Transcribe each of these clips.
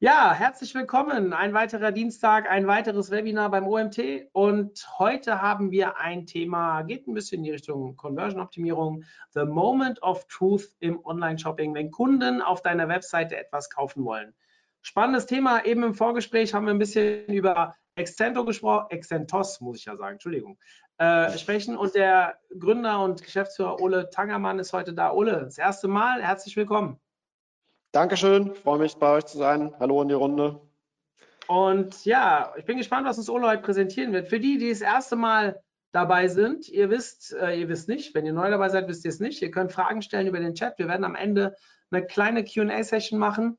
Ja, herzlich willkommen. Ein weiterer Dienstag, ein weiteres Webinar beim OMT. Und heute haben wir ein Thema, geht ein bisschen in die Richtung Conversion-Optimierung. The Moment of Truth im Online-Shopping, wenn Kunden auf deiner Webseite etwas kaufen wollen. Spannendes Thema. Eben im Vorgespräch haben wir ein bisschen über Extento gesprochen, Excentos muss ich ja sagen, Entschuldigung, äh, sprechen. Und der Gründer und Geschäftsführer Ole Tangermann ist heute da. Ole, das erste Mal, herzlich willkommen. Dankeschön, freue mich bei euch zu sein. Hallo in die Runde. Und ja, ich bin gespannt, was uns Ole heute präsentieren wird. Für die, die das erste Mal dabei sind, ihr wisst, äh, ihr wisst nicht, wenn ihr neu dabei seid, wisst ihr es nicht. Ihr könnt Fragen stellen über den Chat. Wir werden am Ende eine kleine Q&A-Session machen.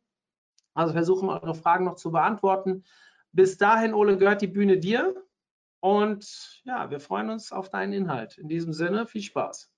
Also versuchen, eure Fragen noch zu beantworten. Bis dahin, Ole, gehört die Bühne dir. Und ja, wir freuen uns auf deinen Inhalt. In diesem Sinne, viel Spaß.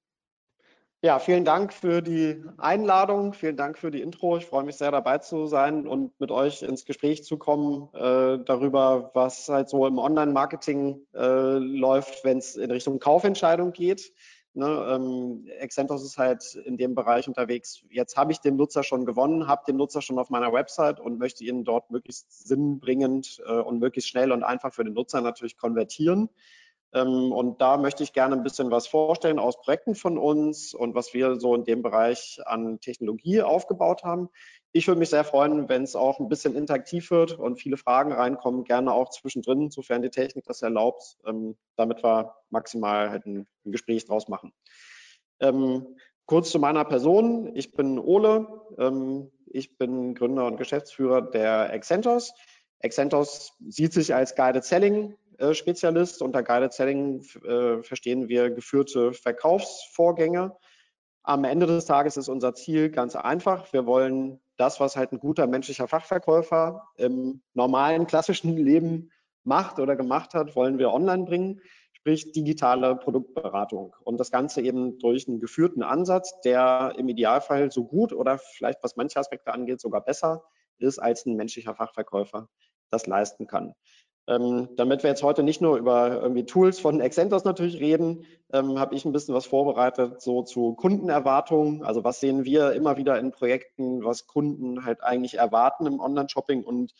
Ja, vielen Dank für die Einladung, vielen Dank für die Intro. Ich freue mich sehr dabei zu sein und mit euch ins Gespräch zu kommen äh, darüber, was halt so im Online-Marketing äh, läuft, wenn es in Richtung Kaufentscheidung geht. Ne, ähm, Excentos ist halt in dem Bereich unterwegs. Jetzt habe ich den Nutzer schon gewonnen, habe den Nutzer schon auf meiner Website und möchte ihn dort möglichst sinnbringend äh, und möglichst schnell und einfach für den Nutzer natürlich konvertieren. Ähm, und da möchte ich gerne ein bisschen was vorstellen aus Projekten von uns und was wir so in dem Bereich an Technologie aufgebaut haben. Ich würde mich sehr freuen, wenn es auch ein bisschen interaktiv wird und viele Fragen reinkommen, gerne auch zwischendrin, sofern die Technik das erlaubt, ähm, damit wir maximal halt ein, Gespräch draus machen. Ähm, kurz zu meiner Person. Ich bin Ole. Ich bin Gründer und Geschäftsführer der Excentos. Excentos sieht sich als Guided Selling Spezialist. Unter Guided Selling äh, verstehen wir geführte Verkaufsvorgänge. Am Ende des Tages ist unser Ziel ganz einfach. Wir wollen das, was halt ein guter menschlicher Fachverkäufer im normalen, klassischen Leben macht oder gemacht hat, wollen wir online bringen, sprich digitale Produktberatung. Und das Ganze eben durch einen geführten Ansatz, der im Idealfall so gut oder vielleicht was manche Aspekte angeht, sogar besser ist, als ein menschlicher Fachverkäufer das leisten kann. Ähm, damit wir jetzt heute nicht nur über irgendwie Tools von Excentos natürlich reden, ähm, habe ich ein bisschen was vorbereitet so zu Kundenerwartungen. Also was sehen wir immer wieder in Projekten, was Kunden halt eigentlich erwarten im Online-Shopping und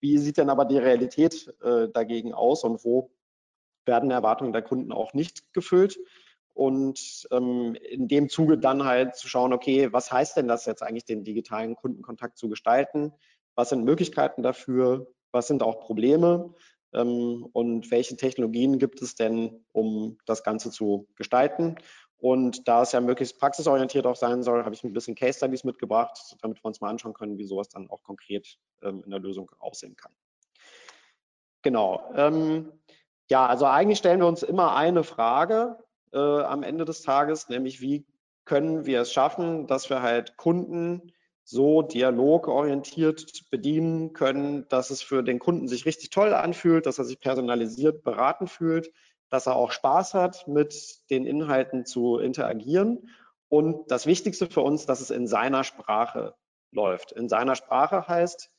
wie sieht denn aber die Realität äh, dagegen aus und wo werden Erwartungen der Kunden auch nicht gefüllt? Und ähm, in dem Zuge dann halt zu schauen, okay, was heißt denn das jetzt eigentlich, den digitalen Kundenkontakt zu gestalten? Was sind Möglichkeiten dafür? Was sind auch Probleme ähm, und welche Technologien gibt es denn, um das Ganze zu gestalten. Und da es ja möglichst praxisorientiert auch sein soll, habe ich ein bisschen Case Studies mitgebracht, damit wir uns mal anschauen können, wie sowas dann auch konkret ähm, in der Lösung aussehen kann. Genau. Ähm, ja, also eigentlich stellen wir uns immer eine Frage äh, am Ende des Tages, nämlich wie können wir es schaffen, dass wir halt Kunden so dialogorientiert bedienen können, dass es für den Kunden sich richtig toll anfühlt, dass er sich personalisiert beraten fühlt, dass er auch Spaß hat, mit den Inhalten zu interagieren. Und das Wichtigste für uns, dass es in seiner Sprache läuft. In seiner Sprache heißt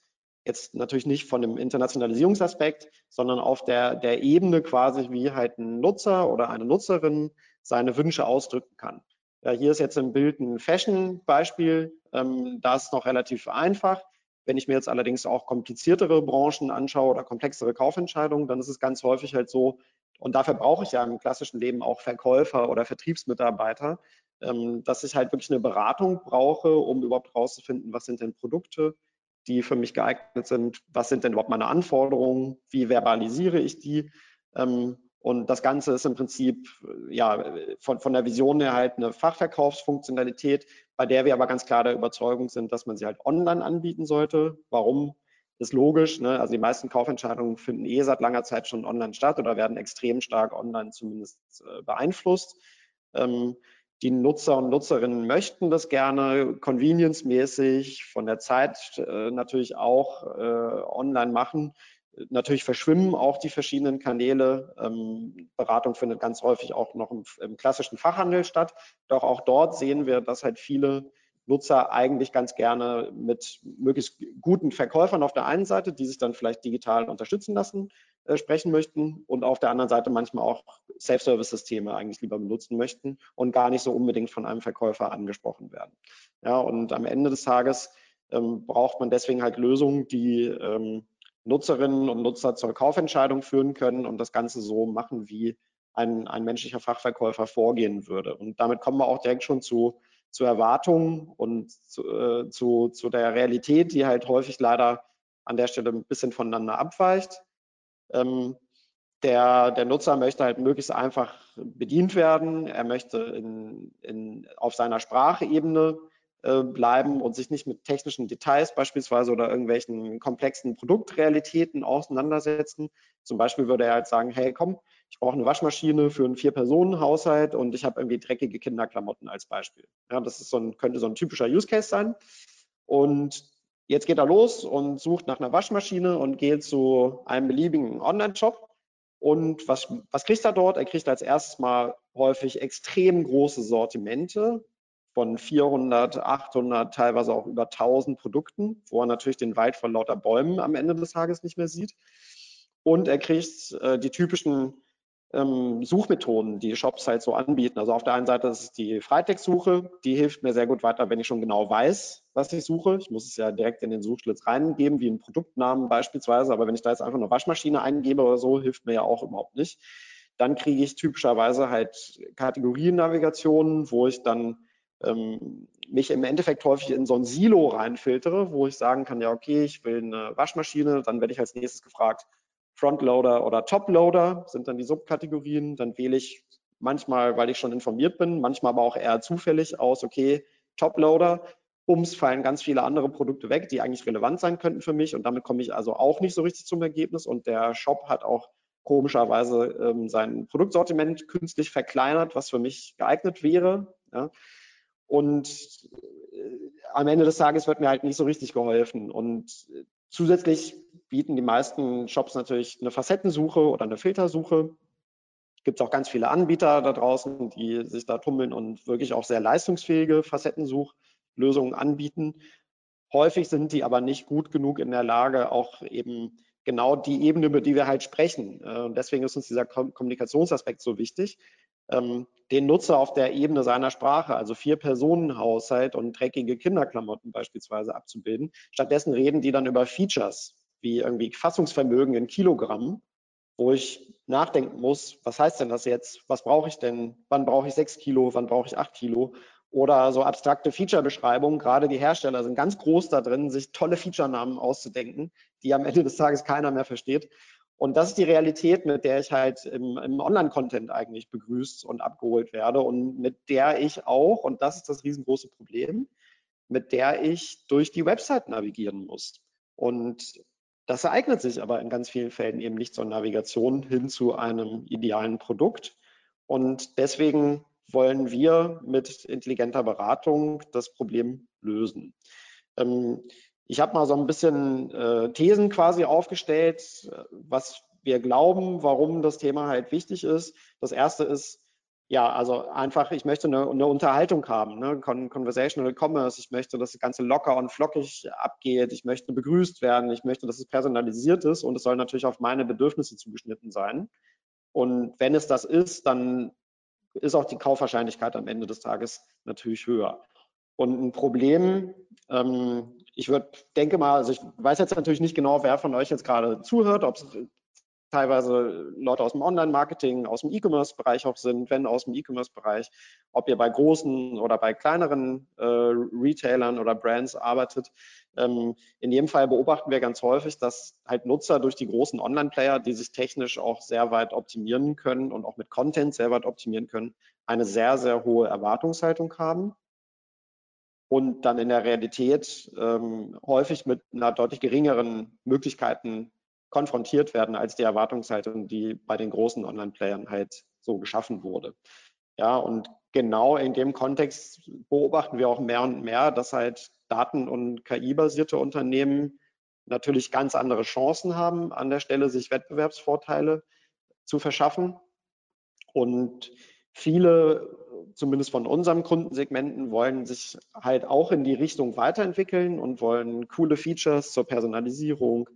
jetzt natürlich nicht von dem Internationalisierungsaspekt, sondern auf der, der Ebene quasi, wie halt ein Nutzer oder eine Nutzerin seine Wünsche ausdrücken kann. Ja, hier ist jetzt im Bild ein Fashion-Beispiel. Ähm, da ist noch relativ einfach. Wenn ich mir jetzt allerdings auch kompliziertere Branchen anschaue oder komplexere Kaufentscheidungen, dann ist es ganz häufig halt so, und dafür brauche ich ja im klassischen Leben auch Verkäufer oder Vertriebsmitarbeiter, ähm, dass ich halt wirklich eine Beratung brauche, um überhaupt rauszufinden, was sind denn Produkte, die für mich geeignet sind, was sind denn überhaupt meine Anforderungen, wie verbalisiere ich die. Und das Ganze ist im Prinzip ja von, von der Vision her halt eine Fachverkaufsfunktionalität, bei der wir aber ganz klar der Überzeugung sind, dass man sie halt online anbieten sollte. Warum? Ist logisch. Ne? Also die meisten Kaufentscheidungen finden eh seit langer Zeit schon online statt oder werden extrem stark online zumindest äh, beeinflusst. Ähm, die Nutzer und Nutzerinnen möchten das gerne convenience-mäßig von der Zeit äh, natürlich auch äh, online machen. Natürlich verschwimmen auch die verschiedenen Kanäle. Ähm, Beratung findet ganz häufig auch noch im, im, klassischen Fachhandel statt. Doch auch dort sehen wir, dass halt viele Nutzer eigentlich ganz gerne mit möglichst guten Verkäufern auf der einen Seite, die sich dann vielleicht digital unterstützen lassen, äh, sprechen möchten und auf der anderen Seite manchmal auch Self-Service-Systeme eigentlich lieber benutzen möchten und gar nicht so unbedingt von einem Verkäufer angesprochen werden. Ja, und am Ende des Tages ähm, braucht man deswegen halt Lösungen, die ähm, Nutzerinnen und Nutzer zur Kaufentscheidung führen können und das Ganze so machen, wie ein, ein menschlicher Fachverkäufer vorgehen würde. Und damit kommen wir auch direkt schon zu, zu Erwartungen und zu, äh, zu, zu der Realität, die halt häufig leider an der Stelle ein bisschen voneinander abweicht. Ähm, der, der Nutzer möchte halt möglichst einfach bedient werden. Er möchte in, in, auf seiner Sprachebene äh, bleiben und sich nicht mit technischen Details beispielsweise oder irgendwelchen komplexen Produktrealitäten auseinandersetzen. Zum Beispiel würde er halt sagen, hey, komm, ich brauche eine Waschmaschine für einen Vier-Personen-Haushalt und ich habe irgendwie dreckige Kinderklamotten als Beispiel. Ja, das ist so ein, könnte so ein typischer Use Case sein. Und jetzt geht er los und sucht nach einer Waschmaschine und geht zu einem beliebigen Online-Shop. Und was, was kriegt er dort? Er kriegt als erstes mal häufig extrem große Sortimente von 400, 800, teilweise auch über 1000 Produkten, wo er natürlich den Wald vor lauter Bäumen am Ende des Tages nicht mehr sieht. Und er kriegt äh, die typischen ähm, Suchmethoden, die Shops halt so anbieten. Also auf der einen Seite ist die Freitext-Suche, die hilft mir sehr gut weiter, wenn ich schon genau weiß, was ich suche. Ich muss es ja direkt in den Suchschlitz reingeben, wie einen Produktnamen beispielsweise, aber wenn ich da jetzt einfach eine Waschmaschine eingebe oder so, hilft mir ja auch überhaupt nicht. Dann kriege ich typischerweise halt Kategoriennavigationen, wo ich dann ähm, mich im Endeffekt häufig in so ein Silo reinfiltere, wo ich sagen kann, ja, okay, ich will eine Waschmaschine, dann werde ich als nächstes gefragt, Frontloader oder Toploader sind dann die Subkategorien. Dann wähle ich manchmal, weil ich schon informiert bin, manchmal aber auch eher zufällig aus, okay, Toploader. Bums fallen ganz viele andere Produkte weg, die eigentlich relevant sein könnten für mich. Und damit komme ich also auch nicht so richtig zum Ergebnis. Und der Shop hat auch komischerweise ähm, sein Produktsortiment künstlich verkleinert, was für mich geeignet wäre. Ja. Und äh, am Ende des Tages wird mir halt nicht so richtig geholfen. Und äh, zusätzlich bieten die meisten Shops natürlich eine Facettensuche oder eine Filtersuche. Gibt es auch ganz viele Anbieter da draußen, die sich da tummeln und wirklich auch sehr leistungsfähige Facettensuchlösungen anbieten. Häufig sind die aber nicht gut genug in der Lage, auch eben genau die Ebene, über die wir halt sprechen. Äh, und deswegen ist uns dieser Kommunikationsaspekt so wichtig, ähm, den Nutzer auf der Ebene seiner Sprache, also Vier-Personen-Haushalt und dreckige Kinderklamotten beispielsweise abzubilden. Stattdessen reden die dann über Features, wie irgendwie Fassungsvermögen in Kilogramm, wo ich nachdenken muss, was heißt denn das jetzt? Was brauche ich denn? Wann brauche ich sechs Kilo? Wann brauche ich acht Kilo? Oder so abstrakte Feature-Beschreibungen. Gerade die Hersteller sind ganz groß da drin, sich tolle Feature-Namen auszudenken, die am Ende des Tages keiner mehr versteht. Und das ist die Realität, mit der ich halt im, im Online-Content eigentlich begrüßt und abgeholt werde und mit der ich auch, und das ist das riesengroße Problem, mit der ich durch die Website navigieren muss. Und das ereignet sich aber in ganz vielen Fällen eben nicht zur Navigation hin zu einem idealen Produkt. Und deswegen wollen wir mit intelligenter Beratung das Problem lösen. Ähm, ich habe mal so ein bisschen äh, Thesen quasi aufgestellt, was wir glauben, warum das Thema halt wichtig ist. Das erste ist, ja, also einfach, ich möchte eine, eine Unterhaltung haben, ne? Conversational Commerce. Ich möchte, dass das Ganze locker und flockig abgeht. Ich möchte begrüßt werden. Ich möchte, dass es personalisiert ist und es soll natürlich auf meine Bedürfnisse zugeschnitten sein. Und wenn es das ist, dann ist auch die Kaufwahrscheinlichkeit am Ende des Tages natürlich höher. Und ein Problem, ähm, ich würde, denke mal, also ich weiß jetzt natürlich nicht genau, wer von euch jetzt gerade zuhört, ob es teilweise Leute aus dem Online-Marketing, aus dem E-Commerce-Bereich auch sind, wenn aus dem E-Commerce-Bereich, ob ihr bei großen oder bei kleineren äh, Retailern oder Brands arbeitet. Ähm, in jedem Fall beobachten wir ganz häufig, dass halt Nutzer durch die großen Online-Player, die sich technisch auch sehr weit optimieren können und auch mit Content sehr weit optimieren können, eine sehr, sehr hohe Erwartungshaltung haben und dann in der Realität ähm, häufig mit einer deutlich geringeren Möglichkeiten konfrontiert werden als die Erwartungshaltung, die bei den großen Online-Playern halt so geschaffen wurde. Ja, und genau in dem Kontext beobachten wir auch mehr und mehr, dass halt Daten- und KI-basierte Unternehmen natürlich ganz andere Chancen haben, an der Stelle sich Wettbewerbsvorteile zu verschaffen. Und viele zumindest von unseren Kundensegmenten, wollen sich halt auch in die Richtung weiterentwickeln und wollen coole Features zur Personalisierung,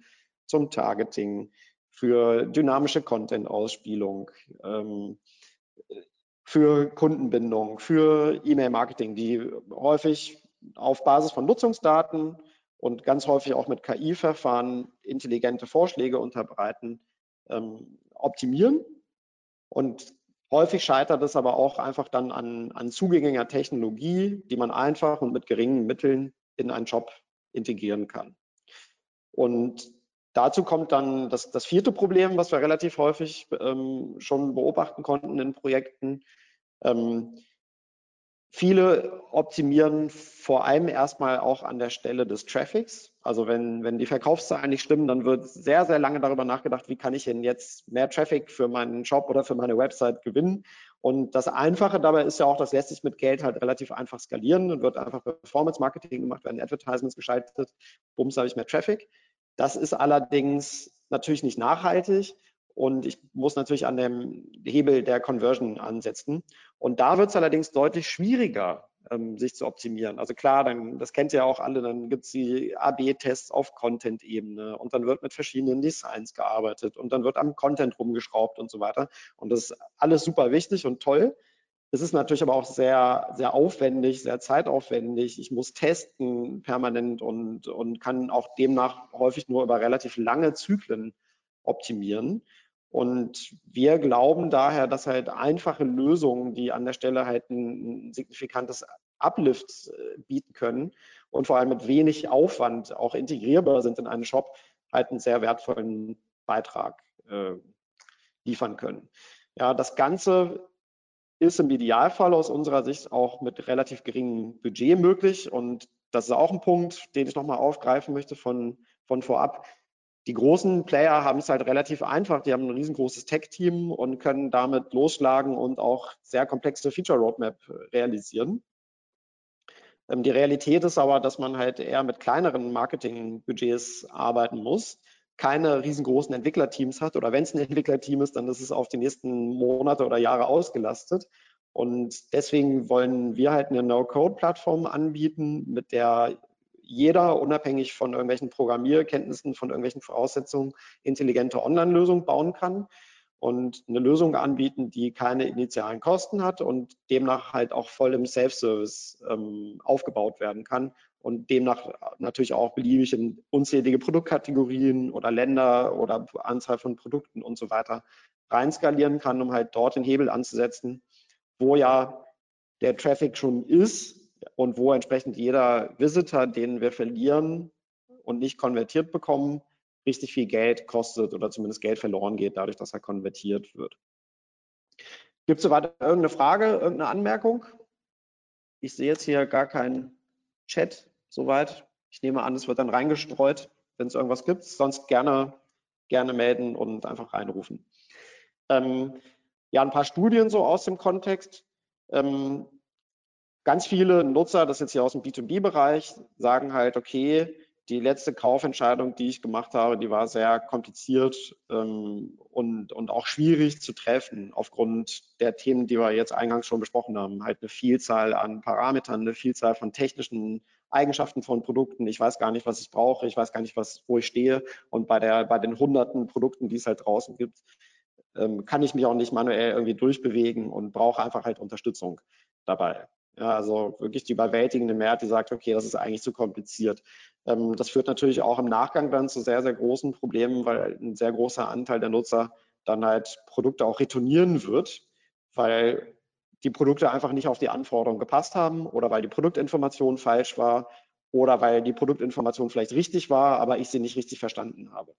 zum Targeting, für dynamische Content-Ausspielung, ähm, für Kundenbindung, für E-Mail-Marketing, die häufig auf Basis von Nutzungsdaten und ganz häufig auch mit KI-Verfahren intelligente Vorschläge unterbreiten, ähm, optimieren. Und häufig scheitert es aber auch einfach dann an, an zugänglicher Technologie, die man einfach und mit geringen Mitteln in einen Job integrieren kann. Und dazu kommt dann das, das vierte Problem, was wir relativ häufig ähm, schon beobachten konnten in Projekten. Ähm, Viele optimieren vor allem erstmal auch an der Stelle des Traffics. Also wenn, wenn die Verkaufszahlen nicht stimmen, dann wird sehr, sehr lange darüber nachgedacht, wie kann ich denn jetzt mehr Traffic für meinen Shop oder für meine Website gewinnen. Und das Einfache dabei ist ja auch, das lässt sich mit Geld halt relativ einfach skalieren und wird einfach Performance Marketing gemacht, werden Advertisements geschaltet, bums habe ich mehr Traffic. Das ist allerdings natürlich nicht nachhaltig und ich muss natürlich an dem Hebel der Conversion ansetzen. Und da wird es allerdings deutlich schwieriger, ähm, sich zu optimieren. Also klar, dann, das kennt ihr auch alle, dann gibt es die AB-Tests auf Content-Ebene und dann wird mit verschiedenen Designs gearbeitet und dann wird am Content rumgeschraubt und so weiter. Und das ist alles super wichtig und toll. Es ist natürlich aber auch sehr, sehr aufwendig, sehr zeitaufwendig. Ich muss testen permanent und, und kann auch demnach häufig nur über relativ lange Zyklen optimieren. Und wir glauben daher, dass halt einfache Lösungen, die an der Stelle halt ein, signifikantes Uplift äh, bieten können und vor allem mit wenig Aufwand auch integrierbar sind in einen Shop, halt einen sehr wertvollen Beitrag äh, liefern können. Ja, das Ganze ist im Idealfall aus unserer Sicht auch mit relativ geringem Budget möglich und das ist auch ein Punkt, den ich nochmal aufgreifen möchte von, von vorab. Die großen Player haben es halt relativ einfach. Die haben ein riesengroßes Tech-Team und können damit losschlagen und auch sehr komplexe Feature-Roadmap realisieren. Ähm, die Realität ist aber, dass man halt eher mit kleineren Marketing-Budgets arbeiten muss, keine riesengroßen Entwicklerteams hat oder wenn es ein Entwicklerteam ist, dann ist es auf die nächsten Monate oder Jahre ausgelastet. Und deswegen wollen wir halt eine No-Code-Plattform anbieten, mit der jeder unabhängig von irgendwelchen Programmierkenntnissen, von irgendwelchen Voraussetzungen intelligente Online-Lösungen bauen kann und eine Lösung anbieten, die keine initialen Kosten hat und demnach halt auch voll im Self-Service ähm, aufgebaut werden kann und demnach natürlich auch beliebig in unzählige Produktkategorien oder Länder oder Anzahl von Produkten und so weiter reinskalieren kann, um halt dort den Hebel anzusetzen, wo ja der Traffic schon ist, und wo entsprechend jeder Visitor, den wir verlieren und nicht konvertiert bekommen, richtig viel Geld kostet oder zumindest Geld verloren geht, dadurch, dass er konvertiert wird. Gibt es soweit irgendeine Frage, irgendeine Anmerkung? Ich sehe jetzt hier gar keinen Chat soweit. Ich nehme an, es wird dann reingestreut, wenn es irgendwas gibt. Sonst gerne, gerne melden und einfach reinrufen. Ähm, ja, ein paar Studien so aus dem Kontext. Ähm, Ganz viele Nutzer, das jetzt hier aus dem B2B-Bereich, sagen halt, okay, die letzte Kaufentscheidung, die ich gemacht habe, die war sehr kompliziert ähm, und, und auch schwierig zu treffen aufgrund der Themen, die wir jetzt eingangs schon besprochen haben. Halt eine Vielzahl an Parametern, eine Vielzahl von technischen Eigenschaften von Produkten. Ich weiß gar nicht, was ich brauche. Ich weiß gar nicht, was, wo ich stehe. Und bei, der, bei den hunderten Produkten, die es halt draußen gibt, ähm, kann ich mich auch nicht manuell irgendwie durchbewegen und brauche einfach halt Unterstützung dabei. Ja, also wirklich die überwältigende Mehrheit, die sagt, okay, das ist eigentlich zu kompliziert. Ähm, das führt natürlich auch im Nachgang dann zu sehr, sehr großen Problemen, weil ein sehr großer Anteil der Nutzer dann halt Produkte auch retournieren wird, weil die Produkte einfach nicht auf die Anforderungen gepasst haben oder weil die Produktinformation falsch war oder weil die Produktinformation vielleicht richtig war, aber ich sie nicht richtig verstanden habe.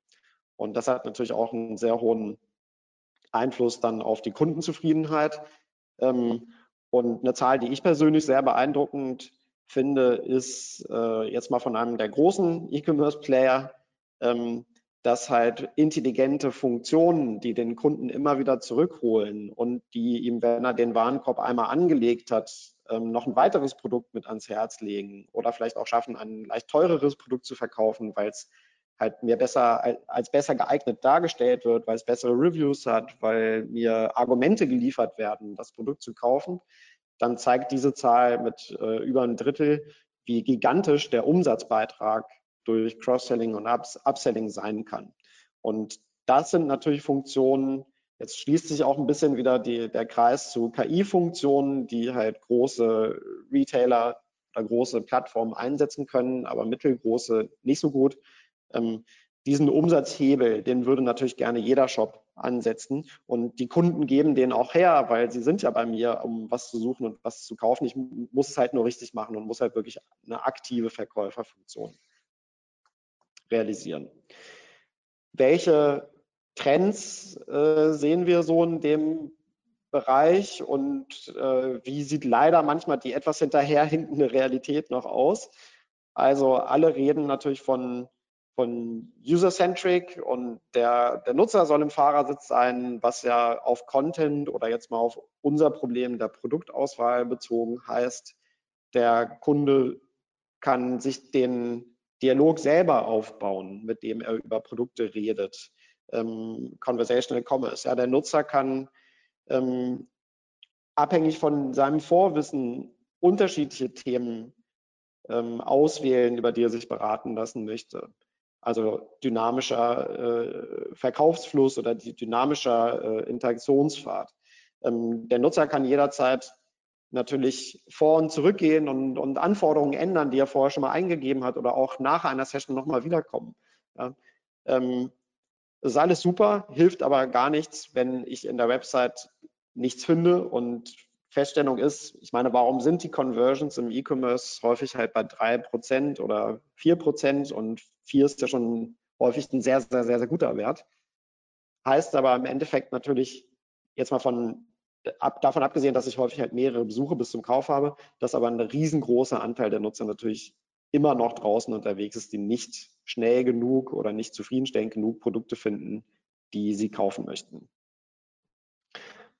Und das hat natürlich auch einen sehr hohen Einfluss dann auf die Kundenzufriedenheit. Ähm, und eine Zahl, die ich persönlich sehr beeindruckend finde, ist äh, jetzt mal von einem der großen E-Commerce-Player, ähm, dass halt intelligente Funktionen, die den Kunden immer wieder zurückholen und die ihm, wenn er den Warenkorb einmal angelegt hat, ähm, noch ein weiteres Produkt mit ans Herz legen oder vielleicht auch schaffen, ein leicht teureres Produkt zu verkaufen, weil es halt mir besser als besser geeignet dargestellt wird, weil es bessere Reviews hat, weil mir Argumente geliefert werden, das Produkt zu kaufen, dann zeigt diese Zahl mit äh, über ein Drittel, wie gigantisch der Umsatzbeitrag durch Cross-Selling und Upselling sein kann. Und das sind natürlich Funktionen, jetzt schließt sich auch ein bisschen wieder die, der Kreis zu KI-Funktionen, die halt große Retailer oder große Plattformen einsetzen können, aber mittelgroße nicht so gut. Ähm, diesen Umsatzhebel, den würde natürlich gerne jeder Shop ansetzen und die Kunden geben den auch her, weil sie sind ja bei mir, um was zu suchen und was zu kaufen. Ich muss es halt nur richtig machen und muss halt wirklich eine aktive Verkäuferfunktion realisieren. Welche Trends äh, sehen wir so in dem Bereich und äh, wie sieht leider manchmal die etwas hinterherhinkende Realität noch aus? Also alle reden natürlich von von User-Centric und der, der Nutzer soll im Fahrersitz sein, was ja auf Content oder jetzt mal auf unser Problem der Produktauswahl bezogen heißt, der Kunde kann sich den Dialog selber aufbauen, mit dem er über Produkte redet. Ähm, Conversational Commerce. Ja, der Nutzer kann ähm, abhängig von seinem Vorwissen unterschiedliche Themen ähm, auswählen, über die er sich beraten lassen möchte also dynamischer äh, Verkaufsfluss oder die dynamischer äh, Interaktionspfad. Ähm, der Nutzer kann jederzeit natürlich vor und zurückgehen und, und, Anforderungen ändern, die er vorher schon mal eingegeben hat oder auch nach einer Session nochmal wiederkommen. Ja. Ähm, das ist alles super, hilft aber gar nichts, wenn ich in der Website nichts finde und Feststellung ist, ich meine, warum sind die Conversions im E-Commerce häufig halt bei drei Prozent oder vier Prozent und vier ist ja schon häufig ein sehr, sehr, sehr, sehr guter Wert. Heißt aber im Endeffekt natürlich jetzt mal von ab, davon abgesehen, dass ich häufig halt mehrere Besuche bis zum Kauf habe, dass aber ein riesengroßer Anteil der Nutzer natürlich immer noch draußen unterwegs ist, die nicht schnell genug oder nicht zufriedenstellend genug Produkte finden, die sie kaufen möchten.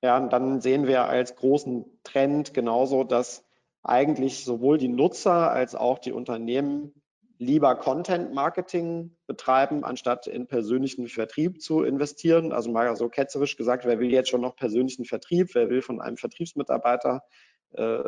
Ja, und dann sehen wir als großen Trend genauso, dass eigentlich sowohl die Nutzer als auch die Unternehmen lieber Content Marketing betreiben, anstatt in persönlichen Vertrieb zu investieren. Also mal so ketzerisch gesagt, wer will jetzt schon noch persönlichen Vertrieb? Wer will von einem Vertriebsmitarbeiter äh,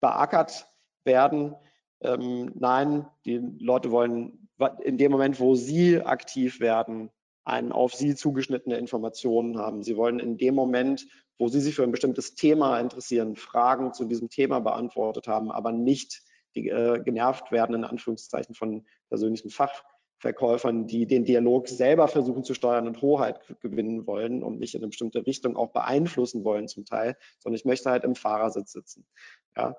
beackert werden? Ähm, nein, die Leute wollen in dem Moment, wo sie aktiv werden, einen auf sie zugeschnittene Informationen haben. Sie wollen in dem Moment, wo sie sich für ein bestimmtes Thema interessieren, Fragen zu diesem Thema beantwortet haben, aber nicht die, äh, genervt werden, in Anführungszeichen, von persönlichen Fachverkäufern, die den Dialog selber versuchen zu steuern und Hoheit gewinnen wollen und mich in eine bestimmte Richtung auch beeinflussen wollen zum Teil, sondern ich möchte halt im Fahrersitz sitzen. Ja.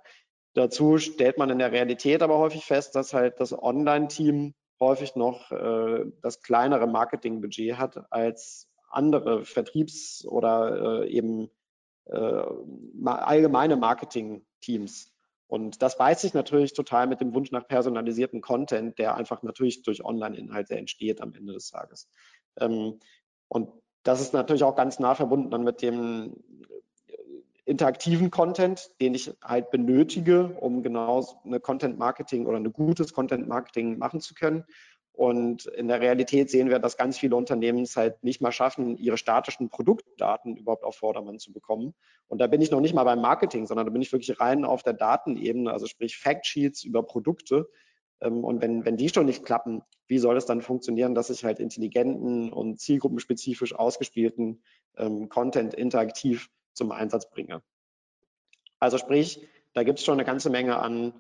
Dazu stellt man in der Realität aber häufig fest, dass halt das Online-Team häufig noch äh, das kleinere Marketingbudget hat als andere Vertriebs- oder äh, eben äh, allgemeine Marketing-Teams. Und das beißt sich natürlich total mit dem Wunsch nach personalisierten Content, der einfach natürlich durch Online-Inhalte entsteht am Ende des Tages. Ähm, und das ist natürlich auch ganz nah verbunden dann mit dem interaktiven Content, den ich halt benötige, um genau eine Content Marketing oder ein gutes Content Marketing machen zu können. Und in der Realität sehen wir, dass ganz viele Unternehmen es halt nicht mal schaffen, ihre statischen Produktdaten überhaupt auf Vordermann zu bekommen. Und da bin ich noch nicht mal beim Marketing, sondern da bin ich wirklich rein auf der Datenebene, also sprich Factsheets über Produkte. Ähm, und wenn, wenn die schon nicht klappen, wie soll es dann funktionieren, dass ich halt intelligenten und zielgruppenspezifisch ausgespielten ähm, Content interaktiv zum Einsatz bringe. Also sprich, da gibt es schon eine ganze Menge an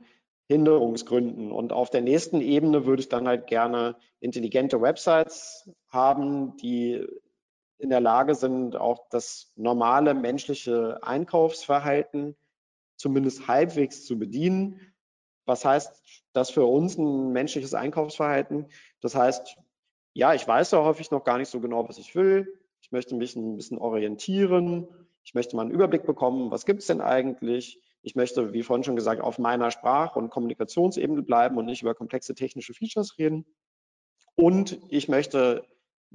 Hinderungsgründen. Und auf der nächsten Ebene würde ich dann halt gerne intelligente Websites haben, die in der Lage sind, auch das normale menschliche Einkaufsverhalten zumindest halbwegs zu bedienen. Was heißt das für uns ein menschliches Einkaufsverhalten? Das heißt, ja, ich weiß ja häufig noch gar nicht so genau, was ich will. Ich möchte mich ein bisschen orientieren. Ich möchte mal einen Überblick bekommen, was gibt es denn eigentlich? Ich möchte, wie vorhin schon gesagt, auf meiner Sprach- und Kommunikationsebene bleiben und nicht über komplexe technische Features reden. Und ich möchte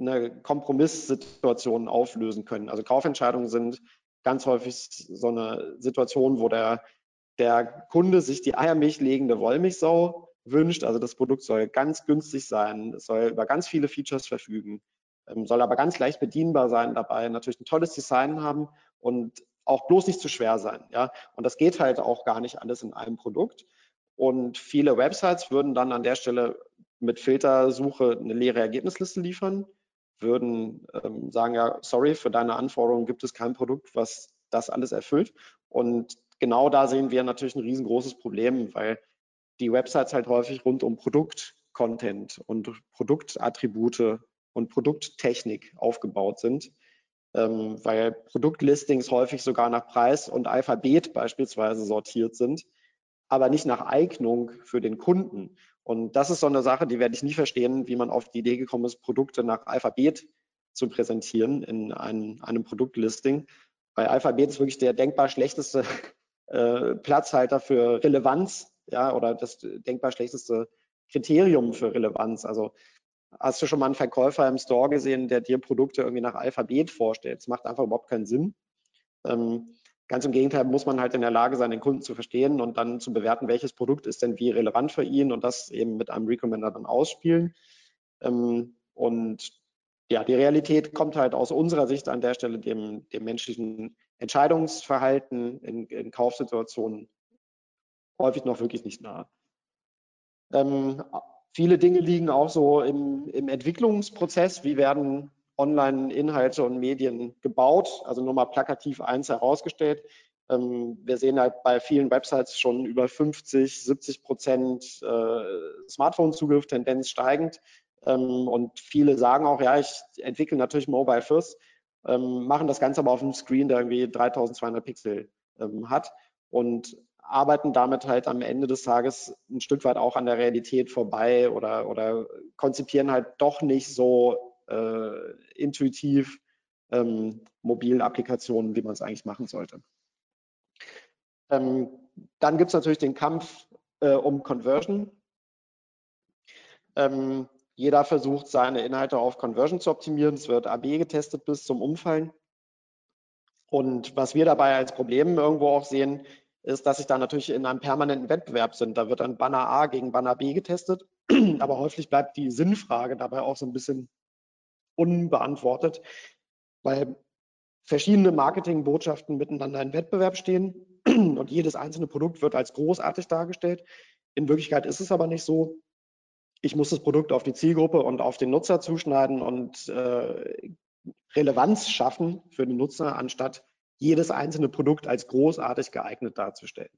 eine Kompromisssituation auflösen können. Also Kaufentscheidungen sind ganz häufig so eine Situation, wo der, der Kunde sich die Eiermilch legende Wollmilchsau wünscht. Also das Produkt soll ganz günstig sein, soll über ganz viele Features verfügen, ähm, soll aber ganz leicht bedienbar sein dabei, natürlich ein tolles Design haben und auch bloß nicht zu schwer sein. Ja? Und das geht halt auch gar nicht alles in einem Produkt. Und viele Websites würden dann an der Stelle mit Filtersuche eine leere Ergebnisliste liefern, würden ähm, sagen, ja, sorry, für deine Anforderungen gibt es kein Produkt, was das alles erfüllt. Und genau da sehen wir natürlich ein riesengroßes Problem, weil die Websites halt häufig rund um Produktcontent und Produktattribute und Produkttechnik aufgebaut sind, ähm, weil Produktlistings häufig sogar nach Preis und Alphabet beispielsweise sortiert sind, aber nicht nach Eignung für den Kunden. Und das ist so eine Sache, die werde ich nie verstehen, wie man auf die Idee gekommen ist, Produkte nach Alphabet zu präsentieren in einem, einem Produktlisting. Weil Alphabet ist wirklich der denkbar schlechteste äh, Platzhalter für Relevanz, ja, oder das denkbar schlechteste Kriterium für Relevanz. Also hast du schon mal einen Verkäufer im Store gesehen, der dir Produkte irgendwie nach Alphabet vorstellt? Das macht einfach überhaupt keinen Sinn. Ähm, Ganz im Gegenteil muss man halt in der Lage sein, den Kunden zu verstehen und dann zu bewerten, welches Produkt ist denn wie relevant für ihn und das eben mit einem Recommender dann ausspielen. Ähm, und ja, die Realität kommt halt aus unserer Sicht an der Stelle dem, dem menschlichen Entscheidungsverhalten in, in Kaufsituationen häufig noch wirklich nicht nahe. Ähm, viele Dinge liegen auch so im, im Entwicklungsprozess. Wie werden Online-Inhalte und Medien gebaut. Also nur mal plakativ eins herausgestellt. Ähm, wir sehen halt bei vielen Websites schon über 50, 70 Prozent äh, Smartphone-Zugriff, Tendenz steigend. Ähm, und viele sagen auch, ja, ich entwickle natürlich Mobile First, ähm, machen das Ganze aber auf einem Screen, der irgendwie 3200 Pixel hat und arbeiten damit halt am Ende des Tages ein Stück weit auch an der Realität vorbei oder, oder konzipieren halt doch nicht so äh, intuitiv ähm, mobilen Applikationen, wie man es eigentlich machen sollte. Ähm, dann gibt es natürlich den Kampf äh, um Conversion. Ähm, jeder versucht, seine Inhalte auf Conversion zu optimieren. Es wird AB getestet bis zum Umfallen. Und was wir dabei als Problem irgendwo auch sehen, ist, dass sich da natürlich in einem permanenten Wettbewerb sind. Da wird dann Banner A gegen Banner B getestet, aber häufig bleibt die Sinnfrage dabei auch so ein bisschen unbeantwortet, weil verschiedene Marketingbotschaften miteinander in Wettbewerb stehen und jedes einzelne Produkt wird als großartig dargestellt. In Wirklichkeit ist es aber nicht so. Ich muss das Produkt auf die Zielgruppe und auf den Nutzer zuschneiden und äh, Relevanz schaffen für den Nutzer, anstatt jedes einzelne Produkt als großartig geeignet darzustellen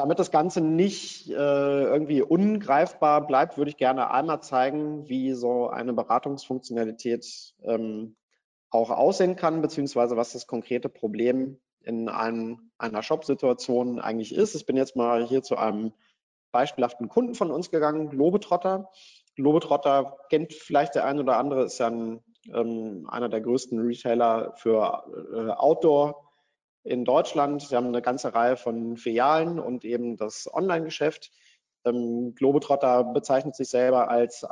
damit das Ganze nicht äh, irgendwie ungreifbar bleibt, würde ich gerne einmal zeigen, wie so eine Beratungsfunktionalität ähm, auch aussehen kann, beziehungsweise was das konkrete Problem in einem, einer Shop-Situation eigentlich ist. Ich bin jetzt mal hier zu einem beispielhaften Kunden von uns gegangen, Globetrotter. Globetrotter kennt vielleicht der ein oder andere, ist ja ein, ähm, einer der größten Retailer für äh, Outdoor- in Deutschland. Sie haben eine ganze Reihe von Filialen und eben das Online-Geschäft. Ähm, Globetrotter bezeichnet sich selber als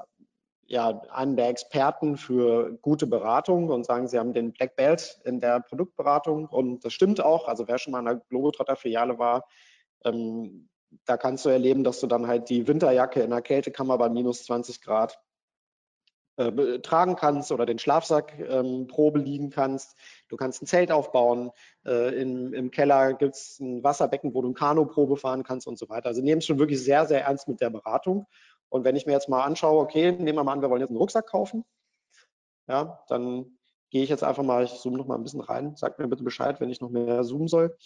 ja, einen der Experten für gute Beratung und sagen, sie haben den Black Belt in der Produktberatung und das stimmt auch. Also wer schon mal in einer Globetrotter-Filiale war, ähm, da kannst du erleben, dass du dann halt die Winterjacke in der Kältekammer bei minus 20 Grad äh, tragen kannst oder den Schlafsack ähm, Probe liegen kannst. Du kannst ein Zelt aufbauen. Äh, in, Im Keller gibt es ein Wasserbecken, wo du ein Kanu-Probe fahren kannst und so weiter. Also nehmen es schon wirklich sehr, sehr ernst mit der Beratung. Und wenn ich mir jetzt mal anschaue, okay, nehmen wir mal an, wir wollen jetzt einen Rucksack kaufen, ja, dann gehe ich jetzt einfach mal, ich zoome noch mal ein bisschen rein, sag mir bitte Bescheid, wenn ich noch mehr zoomen soll.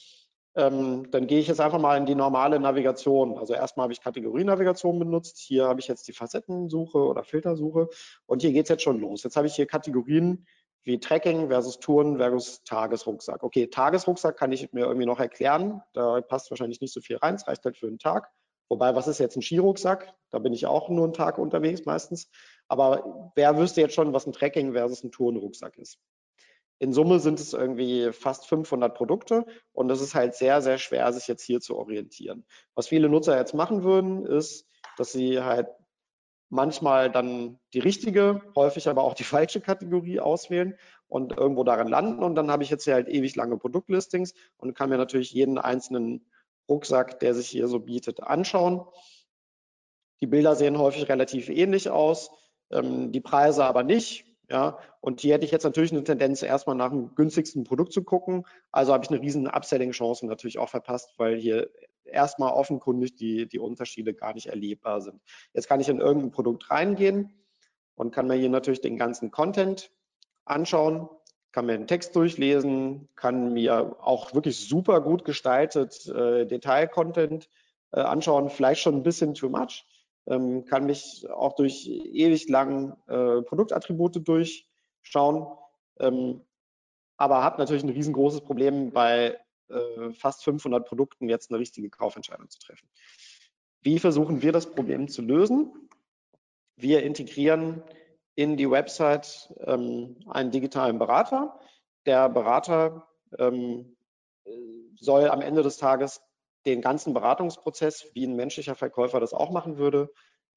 Ähm, dann gehe ich jetzt einfach mal in die normale Navigation. Also erstmal habe ich Kategorienavigation benutzt. Hier habe ich jetzt die Facettensuche oder Filtersuche. Und hier geht es jetzt schon los. Jetzt habe ich hier Kategorien wie Tracking versus Touren versus Tagesrucksack. Okay, Tagesrucksack kann ich mir irgendwie noch erklären. Da passt wahrscheinlich nicht so viel rein. Es reicht halt für einen Tag. Wobei, was ist jetzt ein Skirucksack? Da bin ich auch nur einen Tag unterwegs meistens. Aber wer wüsste jetzt schon, was ein Tracking versus ein Tourenrucksack ist? In Summe sind es irgendwie fast 500 Produkte und es ist halt sehr, sehr schwer, sich jetzt hier zu orientieren. Was viele Nutzer jetzt machen würden, ist, dass sie halt manchmal dann die richtige, häufig aber auch die falsche Kategorie auswählen und irgendwo darin landen. Und dann habe ich jetzt hier halt ewig lange Produktlistings und kann mir natürlich jeden einzelnen Rucksack, der sich hier so bietet, anschauen. Die Bilder sehen häufig relativ ähnlich aus, ähm, die Preise aber nicht. Ja, und hier hätte ich jetzt natürlich eine Tendenz, erstmal nach dem günstigsten Produkt zu gucken. Also habe ich eine riesen Upselling-Chance natürlich auch verpasst, weil hier erstmal offenkundig die, die Unterschiede gar nicht erlebbar sind. Jetzt kann ich in irgendein Produkt reingehen und kann mir hier natürlich den ganzen Content anschauen. kann mir den Text durchlesen, kann mir auch wirklich super gut gestaltet äh, Detail-Content äh, anschauen, vielleicht schon ein bisschen too much, ähm, kann mich auch durch ewig lang äh, Produktattribute durchschauen, ähm, aber habe natürlich ein riesengroßes Problem bei äh, fast 500 Produkten jetzt eine richtige Kaufentscheidung zu treffen. Wie versuchen wir das Problem zu lösen? Wir integrieren in die Website ähm, einen digitalen Berater. Der Berater ähm, soll am Ende des Tages den ganzen Beratungsprozess, wie ein menschlicher Verkäufer das auch machen würde,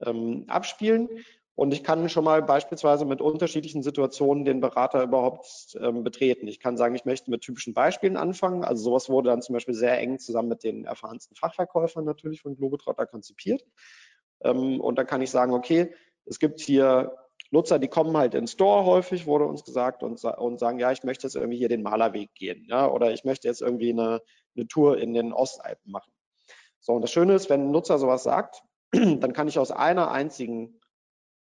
ähm, abspielen. Und ich kann schon mal beispielsweise mit unterschiedlichen Situationen den Berater überhaupt ähm, betreten. Ich kann sagen, ich möchte mit typischen Beispielen anfangen. Also sowas wurde dann zum Beispiel sehr eng zusammen mit den erfahrensten Fachverkäufern natürlich von Globetrotter konzipiert. Ähm, und dann kann ich sagen, okay, es gibt hier Nutzer, die kommen halt in Store häufig, wurde uns gesagt, und, und sagen, ja, ich möchte jetzt irgendwie hier den Malerweg gehen, ja, oder ich möchte jetzt irgendwie eine, eine Tour in den Ostalpen machen. So, und das Schöne ist, wenn ein Nutzer sowas sagt, dann kann ich aus einer einzigen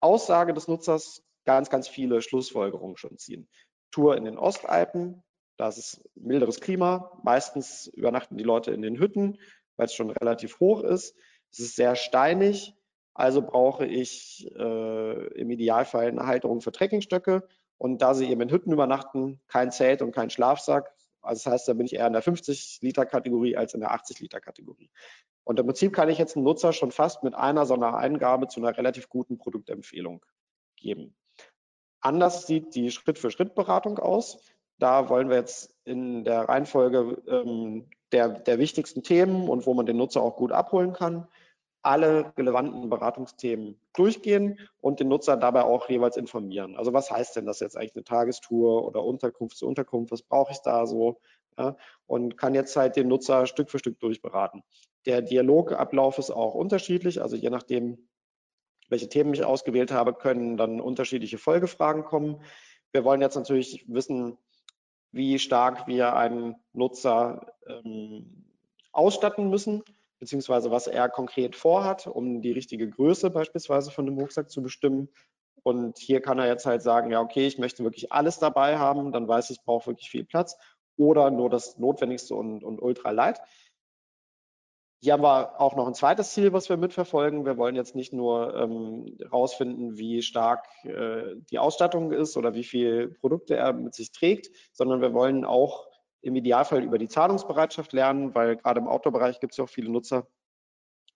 Aussage des Nutzers ganz, ganz viele Schlussfolgerungen schon ziehen. Tour in den Ostalpen, da ist es milderes Klima. Meistens übernachten die Leute in den Hütten, weil es schon relativ hoch ist. Es ist sehr steinig, also brauche ich äh, im Idealfall eine Halterung für Trekkingstöcke. Und da sie eben in Hütten übernachten, kein Zelt und kein Schlafsack. Also das heißt, da bin ich eher in der 50-Liter-Kategorie als in der 80-Liter-Kategorie. Und im Prinzip kann ich jetzt einen Nutzer schon fast mit einer so einer Eingabe zu einer relativ guten Produktempfehlung geben. Anders sieht die Schritt-für-Schritt-Beratung aus. Da wollen wir jetzt in der Reihenfolge ähm, der, der wichtigsten Themen und wo man den Nutzer auch gut abholen kann, alle relevanten Beratungsthemen durchgehen und den Nutzer dabei auch jeweils informieren. Also was heißt denn das jetzt eigentlich eine Tagestour oder Unterkunft zu Unterkunft? Was brauche ich da so? Ja, und kann jetzt halt den Nutzer Stück für Stück durchberaten. Der Dialogablauf ist auch unterschiedlich, also je nachdem, welche Themen ich ausgewählt habe, können dann unterschiedliche Folgefragen kommen. Wir wollen jetzt natürlich wissen, wie stark wir einen Nutzer ähm, ausstatten müssen, beziehungsweise was er konkret vorhat, um die richtige Größe beispielsweise von dem Rucksack zu bestimmen. Und hier kann er jetzt halt sagen, ja, okay, ich möchte wirklich alles dabei haben, dann weiß ich, ich brauche wirklich viel Platz oder nur das Notwendigste und, und ultra light. Hier haben wir auch noch ein zweites Ziel, was wir mitverfolgen. Wir wollen jetzt nicht nur ähm, rausfinden, wie stark äh, die Ausstattung ist oder wie viele Produkte er mit sich trägt, sondern wir wollen auch im Idealfall über die Zahlungsbereitschaft lernen, weil gerade im Outdoor-Bereich gibt es ja auch viele Nutzer,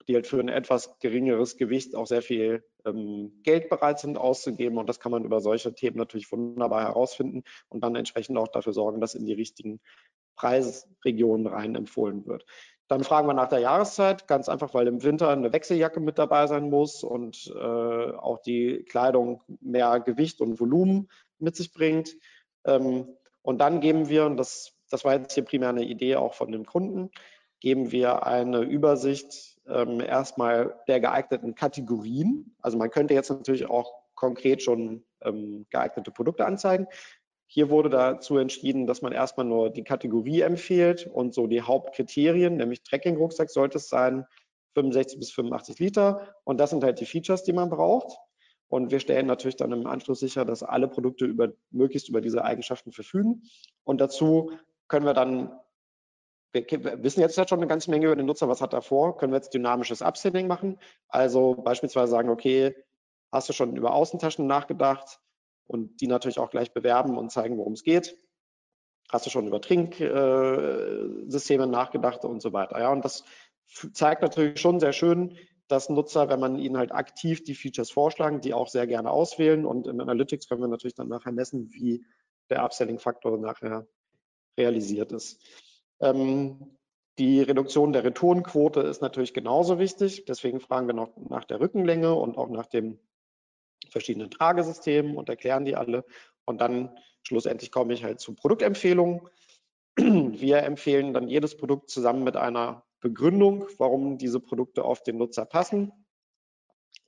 die halt für ein etwas geringeres Gewicht auch sehr viel ähm, Geld bereit sind auszugeben. Und das kann man über solche Themen natürlich wunderbar herausfinden und dann entsprechend auch dafür sorgen, dass in die richtigen Preisregionen rein empfohlen wird. Dann fragen wir nach der Jahreszeit, ganz einfach, weil im Winter eine Wechseljacke mit dabei sein muss und äh, auch die Kleidung mehr Gewicht und Volumen mit sich bringt. Ähm, und dann geben wir, und das, das war jetzt hier primär eine Idee auch von dem Kunden, geben wir eine Übersicht ähm, erstmal der geeigneten Kategorien. Also man könnte jetzt natürlich auch konkret schon ähm, geeignete Produkte anzeigen. Hier wurde dazu entschieden, dass man erstmal nur die Kategorie empfiehlt und so die Hauptkriterien, nämlich Trekking-Rucksack sollte es sein, 65 bis 85 Liter. Und das sind halt die Features, die man braucht. Und wir stellen natürlich dann im Anschluss sicher, dass alle Produkte über, möglichst über diese Eigenschaften verfügen. Und dazu können wir dann, wir wissen jetzt schon eine ganze Menge über den Nutzer, was hat er vor, können wir jetzt dynamisches Upselling machen. Also beispielsweise sagen, okay, hast du schon über Außentaschen nachgedacht? und die natürlich auch gleich bewerben und zeigen, worum es geht. Hast du schon über Trinksysteme äh, nachgedacht und so weiter. Ja, und das zeigt natürlich schon sehr schön, dass Nutzer, wenn man ihnen halt aktiv die Features vorschlagen, die auch sehr gerne auswählen. Und im Analytics können wir natürlich dann nachher messen, wie der Upselling-Faktor nachher realisiert ist. Ähm, die Reduktion der Retourenquote ist natürlich genauso wichtig. Deswegen fragen wir noch nach der Rückenlänge und auch nach dem verschiedenen Tragesystemen und erklären die alle. Und dann schlussendlich komme ich halt zu Produktempfehlungen. Wir empfehlen dann jedes Produkt zusammen mit einer Begründung, warum diese Produkte auf den Nutzer passen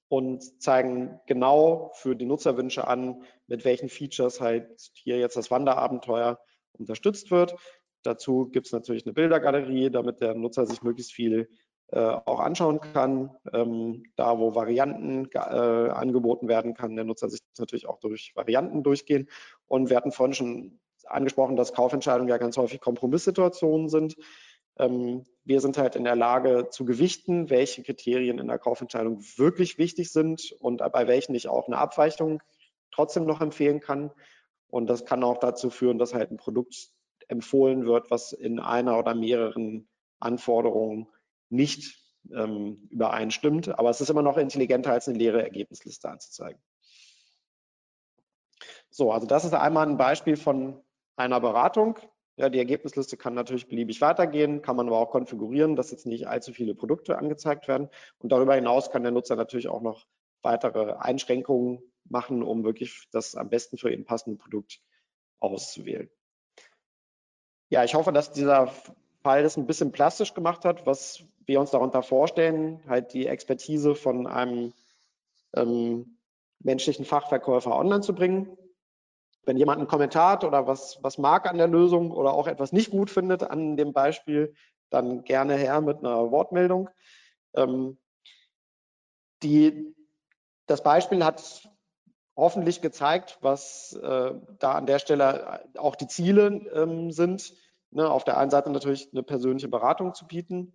und zeigen genau für die Nutzerwünsche an, mit welchen Features halt hier jetzt das Wanderabenteuer unterstützt wird. Dazu gibt es natürlich eine Bildergalerie, damit der Nutzer sich möglichst viel äh, auch anschauen kann. Ähm, da, wo Varianten äh, angeboten werden, kann der Nutzer sich natürlich auch durch Varianten durchgehen. Und wir hatten vorhin schon angesprochen, dass Kaufentscheidungen ja ganz häufig Kompromisssituationen sind. Ähm, wir sind halt in der Lage zu gewichten, welche Kriterien in der Kaufentscheidung wirklich wichtig sind und bei welchen ich auch eine Abweichung trotzdem noch empfehlen kann. Und das kann auch dazu führen, dass halt ein Produkt empfohlen wird, was in einer oder mehreren Anforderungen nicht ähm, übereinstimmt. Aber es ist immer noch intelligenter, als eine leere Ergebnisliste anzuzeigen. So, also das ist einmal ein Beispiel von einer Beratung. Ja, die Ergebnisliste kann natürlich beliebig weitergehen, kann man aber auch konfigurieren, dass jetzt nicht allzu viele Produkte angezeigt werden. Und darüber hinaus kann der Nutzer natürlich auch noch weitere Einschränkungen machen, um wirklich das am besten für ihn passende Produkt auszuwählen. Ja, ich hoffe, dass dieser Fall das ein bisschen plastisch gemacht hat, was wir uns darunter vorstellen, halt die Expertise von einem ähm, menschlichen Fachverkäufer online zu bringen. Wenn jemand einen Kommentar hat oder was, was mag an der Lösung oder auch etwas nicht gut findet an dem Beispiel, dann gerne her mit einer Wortmeldung. Ähm, die, das Beispiel hat hoffentlich gezeigt, was äh, da an der Stelle auch die Ziele ähm, sind. Ne, auf der einen Seite natürlich eine persönliche Beratung zu bieten,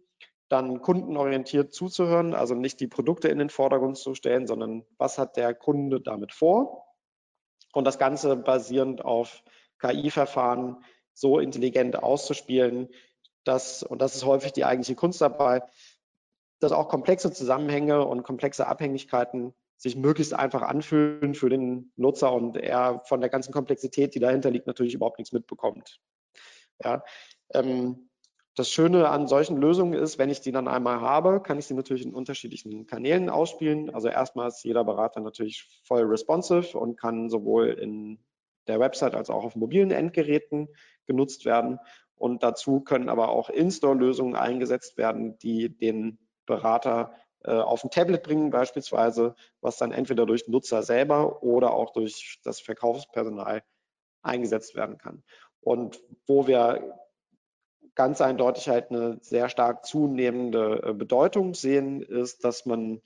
dann kundenorientiert zuzuhören, also nicht die Produkte in den Vordergrund zu stellen, sondern was hat der Kunde damit vor? und das Ganze basierend auf KI-Verfahren so intelligent auszuspielen, dass, und das ist häufig die eigentliche Kunst dabei, dass auch komplexe Zusammenhänge und komplexe Abhängigkeiten sich möglichst einfach anfühlen für den Nutzer und er von der ganzen Komplexität, die dahinter liegt, natürlich überhaupt nichts mitbekommt. Ja, ähm, das Schöne an solchen Lösungen ist, wenn ich die dann einmal habe, kann ich sie natürlich in unterschiedlichen Kanälen ausspielen. Also erstmal ist jeder Berater natürlich voll responsive und kann sowohl in der Website als auch auf mobilen Endgeräten genutzt werden. Und dazu können aber auch In-Store-Lösungen eingesetzt werden, die den Berater auf ein Tablet bringen beispielsweise, was dann entweder durch Nutzer selber oder auch durch das Verkaufspersonal eingesetzt werden kann. Und wo wir ganz eindeutig halt eine sehr stark zunehmende äh, Bedeutung sehen, ist, dass man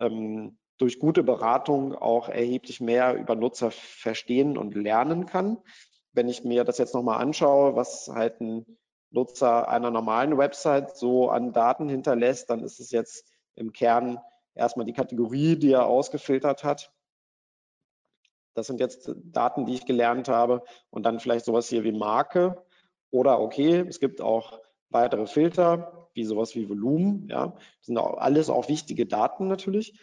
ähm, durch gute Beratung auch erheblich mehr über Nutzer verstehen und lernen kann. Wenn ich mir das jetzt nochmal anschaue, was halt ein Nutzer einer normalen Website so an Daten hinterlässt, dann ist es jetzt im Kern erstmal die Kategorie, die er ausgefiltert hat. Das sind jetzt Daten, die ich gelernt habe und dann vielleicht sowas hier wie Marke oder okay, es gibt auch weitere Filter, wie sowas wie Volumen. Ja, das sind auch alles auch wichtige Daten natürlich.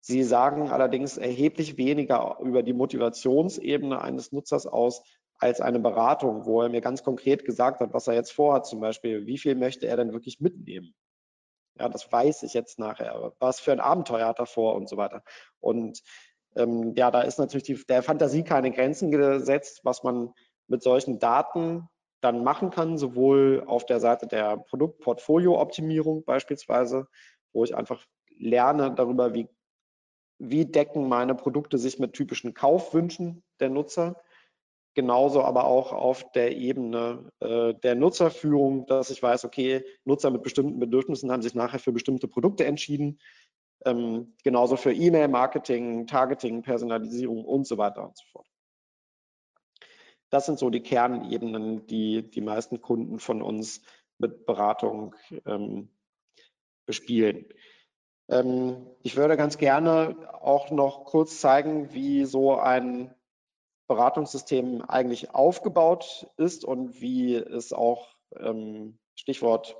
Sie sagen allerdings erheblich weniger über die Motivationsebene eines Nutzers aus als eine Beratung, wo er mir ganz konkret gesagt hat, was er jetzt vorhat, zum Beispiel, wie viel möchte er denn wirklich mitnehmen? Ja, das weiß ich jetzt nachher. Was für ein Abenteuer hat er vor und so weiter. Und ähm, ja, da ist natürlich die, der Fantasie keine Grenzen gesetzt, was man mit solchen Daten dann machen kann, sowohl auf der Seite der Produktportfolio-Optimierung beispielsweise, wo ich einfach lerne darüber, wie, wie decken meine Produkte sich mit typischen Kaufwünschen der Nutzer, genauso aber auch auf der Ebene äh, der Nutzerführung, dass ich weiß, okay, Nutzer mit bestimmten Bedürfnissen haben sich nachher für bestimmte Produkte entschieden, ähm, genauso für E-Mail-Marketing, Targeting, Personalisierung und so weiter und so fort. Das sind so die Kernebenen, die die meisten Kunden von uns mit Beratung ähm, bespielen. Ähm, ich würde ganz gerne auch noch kurz zeigen, wie so ein Beratungssystem eigentlich aufgebaut ist und wie es auch ähm, Stichwort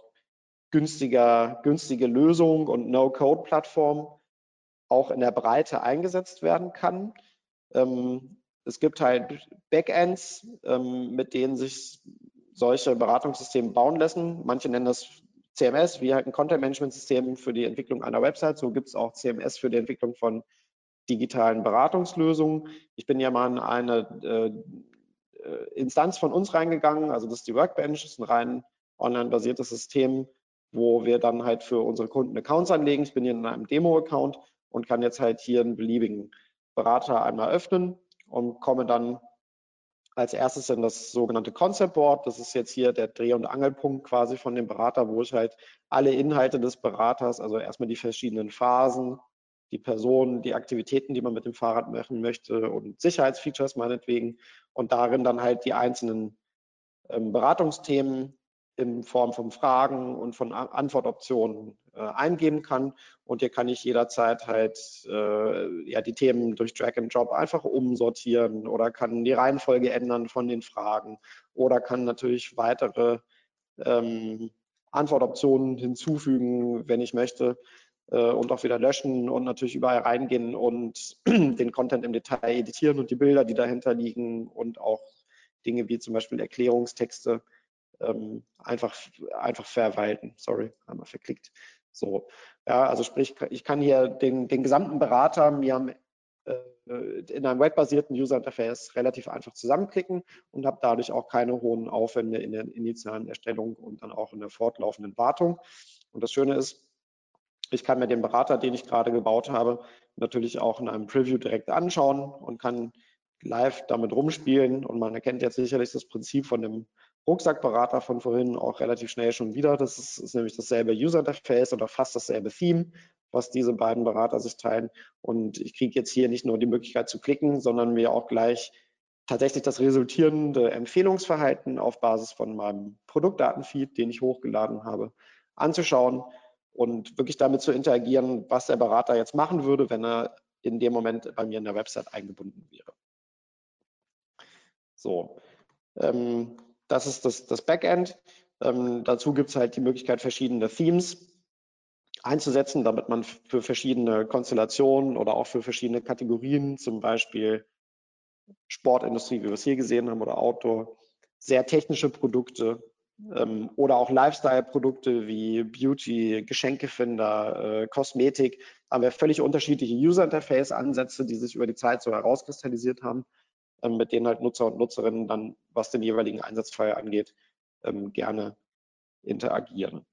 günstiger, günstige Lösung und No-Code-Plattform auch in der Breite eingesetzt werden kann. Ähm, es gibt halt Backends, ähm, mit denen sich solche Beratungssysteme bauen lassen. Manche nennen das CMS, wie halt ein Content-Management-System für die Entwicklung einer Website. So gibt es auch CMS für die Entwicklung von digitalen Beratungslösungen. Ich bin ja mal in eine äh, äh, Instanz von uns reingegangen, also das ist die Workbench, das ist ein rein online-basiertes System, wo wir dann halt für unsere Kunden Accounts anlegen. Ich bin hier in einem Demo-Account und kann jetzt halt hier einen beliebigen Berater einmal öffnen und komme dann als erstes in das sogenannte Concept Board. Das ist jetzt hier der Dreh- und Angelpunkt quasi von dem Berater, wo ich halt alle Inhalte des Beraters, also erstmal die verschiedenen Phasen, die Person, die Aktivitäten, die man mit dem Fahrrad machen möchte und Sicherheitsfeatures meinetwegen und darin dann halt die einzelnen ähm, Beratungsthemen in Form von Fragen und von Antwortoptionen äh, eingeben kann. Und hier kann ich jederzeit halt äh, ja, die Themen durch Drag and Drop einfach umsortieren oder kann die Reihenfolge ändern von den Fragen oder kann natürlich weitere ähm, Antwortoptionen hinzufügen, wenn ich möchte und auch wieder löschen und natürlich überall reingehen und den Content im Detail editieren und die Bilder, die dahinter liegen und auch Dinge wie zum Beispiel Erklärungstexte ähm, einfach, einfach verwalten. Sorry, einmal verklickt. So, ja, also sprich, ich kann hier den, den gesamten Berater mir äh, in einem webbasierten User Interface relativ einfach zusammenklicken und habe dadurch auch keine hohen Aufwände in der initialen Erstellung und dann auch in der fortlaufenden Wartung. Und das Schöne ist, ich kann mir den Berater, den ich gerade gebaut habe, natürlich auch in einem Preview direkt anschauen und kann live damit rumspielen. Und man erkennt jetzt sicherlich das Prinzip von dem Rucksackberater von vorhin auch relativ schnell schon wieder. Das ist, ist nämlich dasselbe User Interface oder fast dasselbe Theme, was diese beiden Berater sich teilen. Und ich kriege jetzt hier nicht nur die Möglichkeit zu klicken, sondern mir auch gleich tatsächlich das resultierende Empfehlungsverhalten auf Basis von meinem Produktdatenfeed, den ich hochgeladen habe, anzuschauen und wirklich damit zu interagieren, was der Berater jetzt machen würde, wenn er in dem Moment bei mir in der Website eingebunden wäre. So, ähm, das ist das, das Backend. Ähm, dazu gibt es halt die Möglichkeit, verschiedene Themes einzusetzen, damit man für verschiedene Konstellationen oder auch für verschiedene Kategorien, zum Beispiel Sportindustrie, wie wir es hier gesehen haben, oder Outdoor, sehr technische Produkte ähm, oder auch Lifestyle-Produkte wie Beauty, Geschenkefinder, äh, Kosmetik, haben wir völlig unterschiedliche User-Interface-Ansätze, die sich über die Zeit so herauskristallisiert haben. Ähm, mit denen halt Nutzer und Nutzerinnen dann, was den jeweiligen Einsatzfall angeht, ähm, gerne interagieren.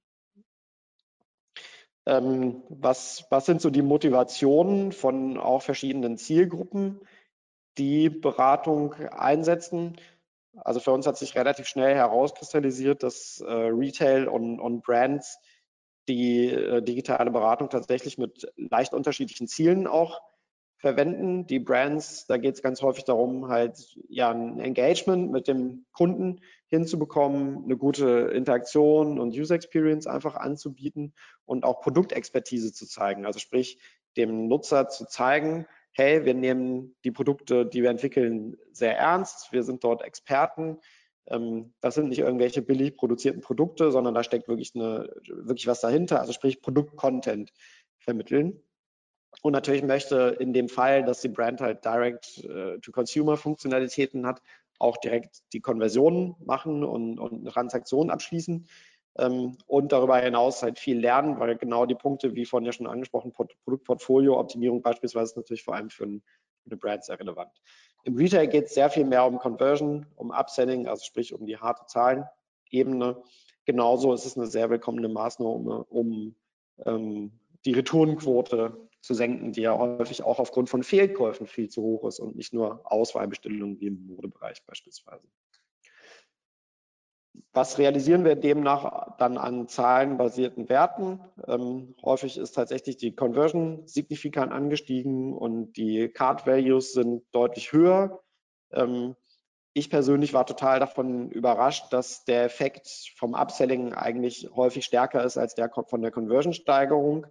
Ähm, was, was sind so die Motivationen von auch verschiedenen Zielgruppen, die Beratung einsetzen? Also für uns hat sich relativ schnell herauskristallisiert, dass äh, Retail und, und Brands die äh, digitale Beratung tatsächlich mit leicht unterschiedlichen Zielen auch verwenden. Die Brands, da geht es ganz häufig darum, halt ja ein Engagement mit dem Kunden hinzubekommen, eine gute Interaktion und User Experience einfach anzubieten und auch Produktexpertise zu zeigen. Also sprich, dem Nutzer zu zeigen, hey, wir nehmen die Produkte, die wir entwickeln, sehr ernst. Wir sind dort Experten. Ähm, das sind nicht irgendwelche billig produzierten Produkte, sondern da steckt wirklich, eine, wirklich was dahinter. Also sprich, Produkt-Content vermitteln. Und natürlich möchte in dem Fall, dass die Brand halt Direct-to-Consumer-Funktionalitäten hat, auch direkt die Konversionen machen und, und Transaktionen abschließen ähm, und darüber hinaus halt viel lernen, weil genau die Punkte, wie vorhin ja schon angesprochen, Produktportfolio, Optimierung beispielsweise ist natürlich vor allem für, ein, für eine Brand sehr relevant. Im Retail geht es sehr viel mehr um Conversion, um Upselling, also sprich um die harte Zahlenebene. Genauso ist es eine sehr willkommene Maßnahme, um ähm, die Retourenquote zu senken, die ja häufig auch aufgrund von Fehlkäufen viel zu hoch ist und nicht nur Auswahlbestellungen wie im Modebereich beispielsweise. Was realisieren wir demnach dann an zahlenbasierten Werten? Ähm, häufig ist tatsächlich die Conversion signifikant angestiegen und die Card Values sind deutlich höher. Ähm, ich persönlich war total davon überrascht, dass der Effekt vom Upselling eigentlich häufig stärker ist als der von der Conversion-Steigerung.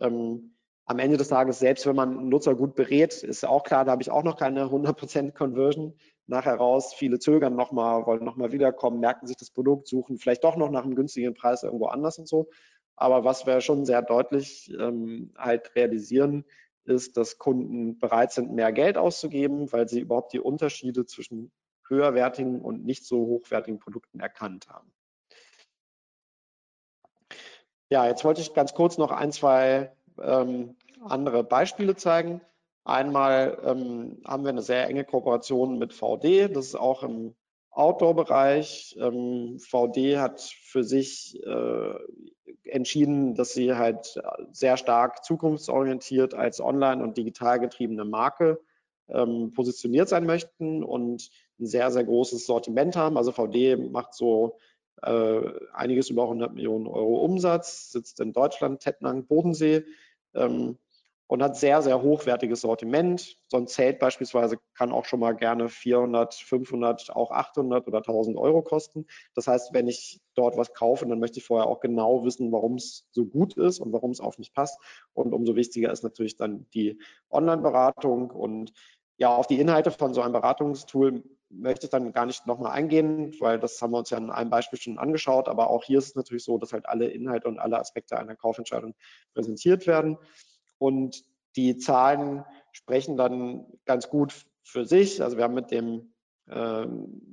Ähm, am Ende des Tages, selbst wenn man einen Nutzer gut berät, ist auch klar, da habe ich auch noch keine 100% Conversion nachher raus. Viele zögern nochmal, wollen nochmal wiederkommen, merken sich das Produkt, suchen vielleicht doch noch nach einem günstigen Preis irgendwo anders und so. Aber was wir schon sehr deutlich ähm, halt realisieren, ist, dass Kunden bereit sind, mehr Geld auszugeben, weil sie überhaupt die Unterschiede zwischen höherwertigen und nicht so hochwertigen Produkten erkannt haben. Ja, jetzt wollte ich ganz kurz noch ein, zwei ähm, andere Beispiele zeigen. Einmal ähm, haben wir eine sehr enge Kooperation mit VD. Das ist auch im Outdoor-Bereich. Ähm, VD hat für sich äh, entschieden, dass sie halt sehr stark zukunftsorientiert als online- und digital getriebene Marke ähm, positioniert sein möchten und ein sehr, sehr großes Sortiment haben. Also VD macht so äh, einiges über 100 Millionen Euro Umsatz, sitzt in Deutschland, Tettnang, Bodensee ähm, und hat sehr, sehr hochwertiges Sortiment. So ein Zelt beispielsweise kann auch schon mal gerne 400, 500, auch 800 oder 1000 Euro kosten. Das heißt, wenn ich dort was kaufe, dann möchte ich vorher auch genau wissen, warum es so gut ist und warum es auf mich passt. Und umso wichtiger ist natürlich dann die Online-Beratung und ja, auf die Inhalte von so einem Beratungstool möchte ich dann gar nicht nochmal eingehen, weil das haben wir uns ja in einem Beispiel schon angeschaut. Aber auch hier ist es natürlich so, dass halt alle Inhalte und alle Aspekte einer Kaufentscheidung präsentiert werden. Und die Zahlen sprechen dann ganz gut für sich. Also wir haben mit dem äh,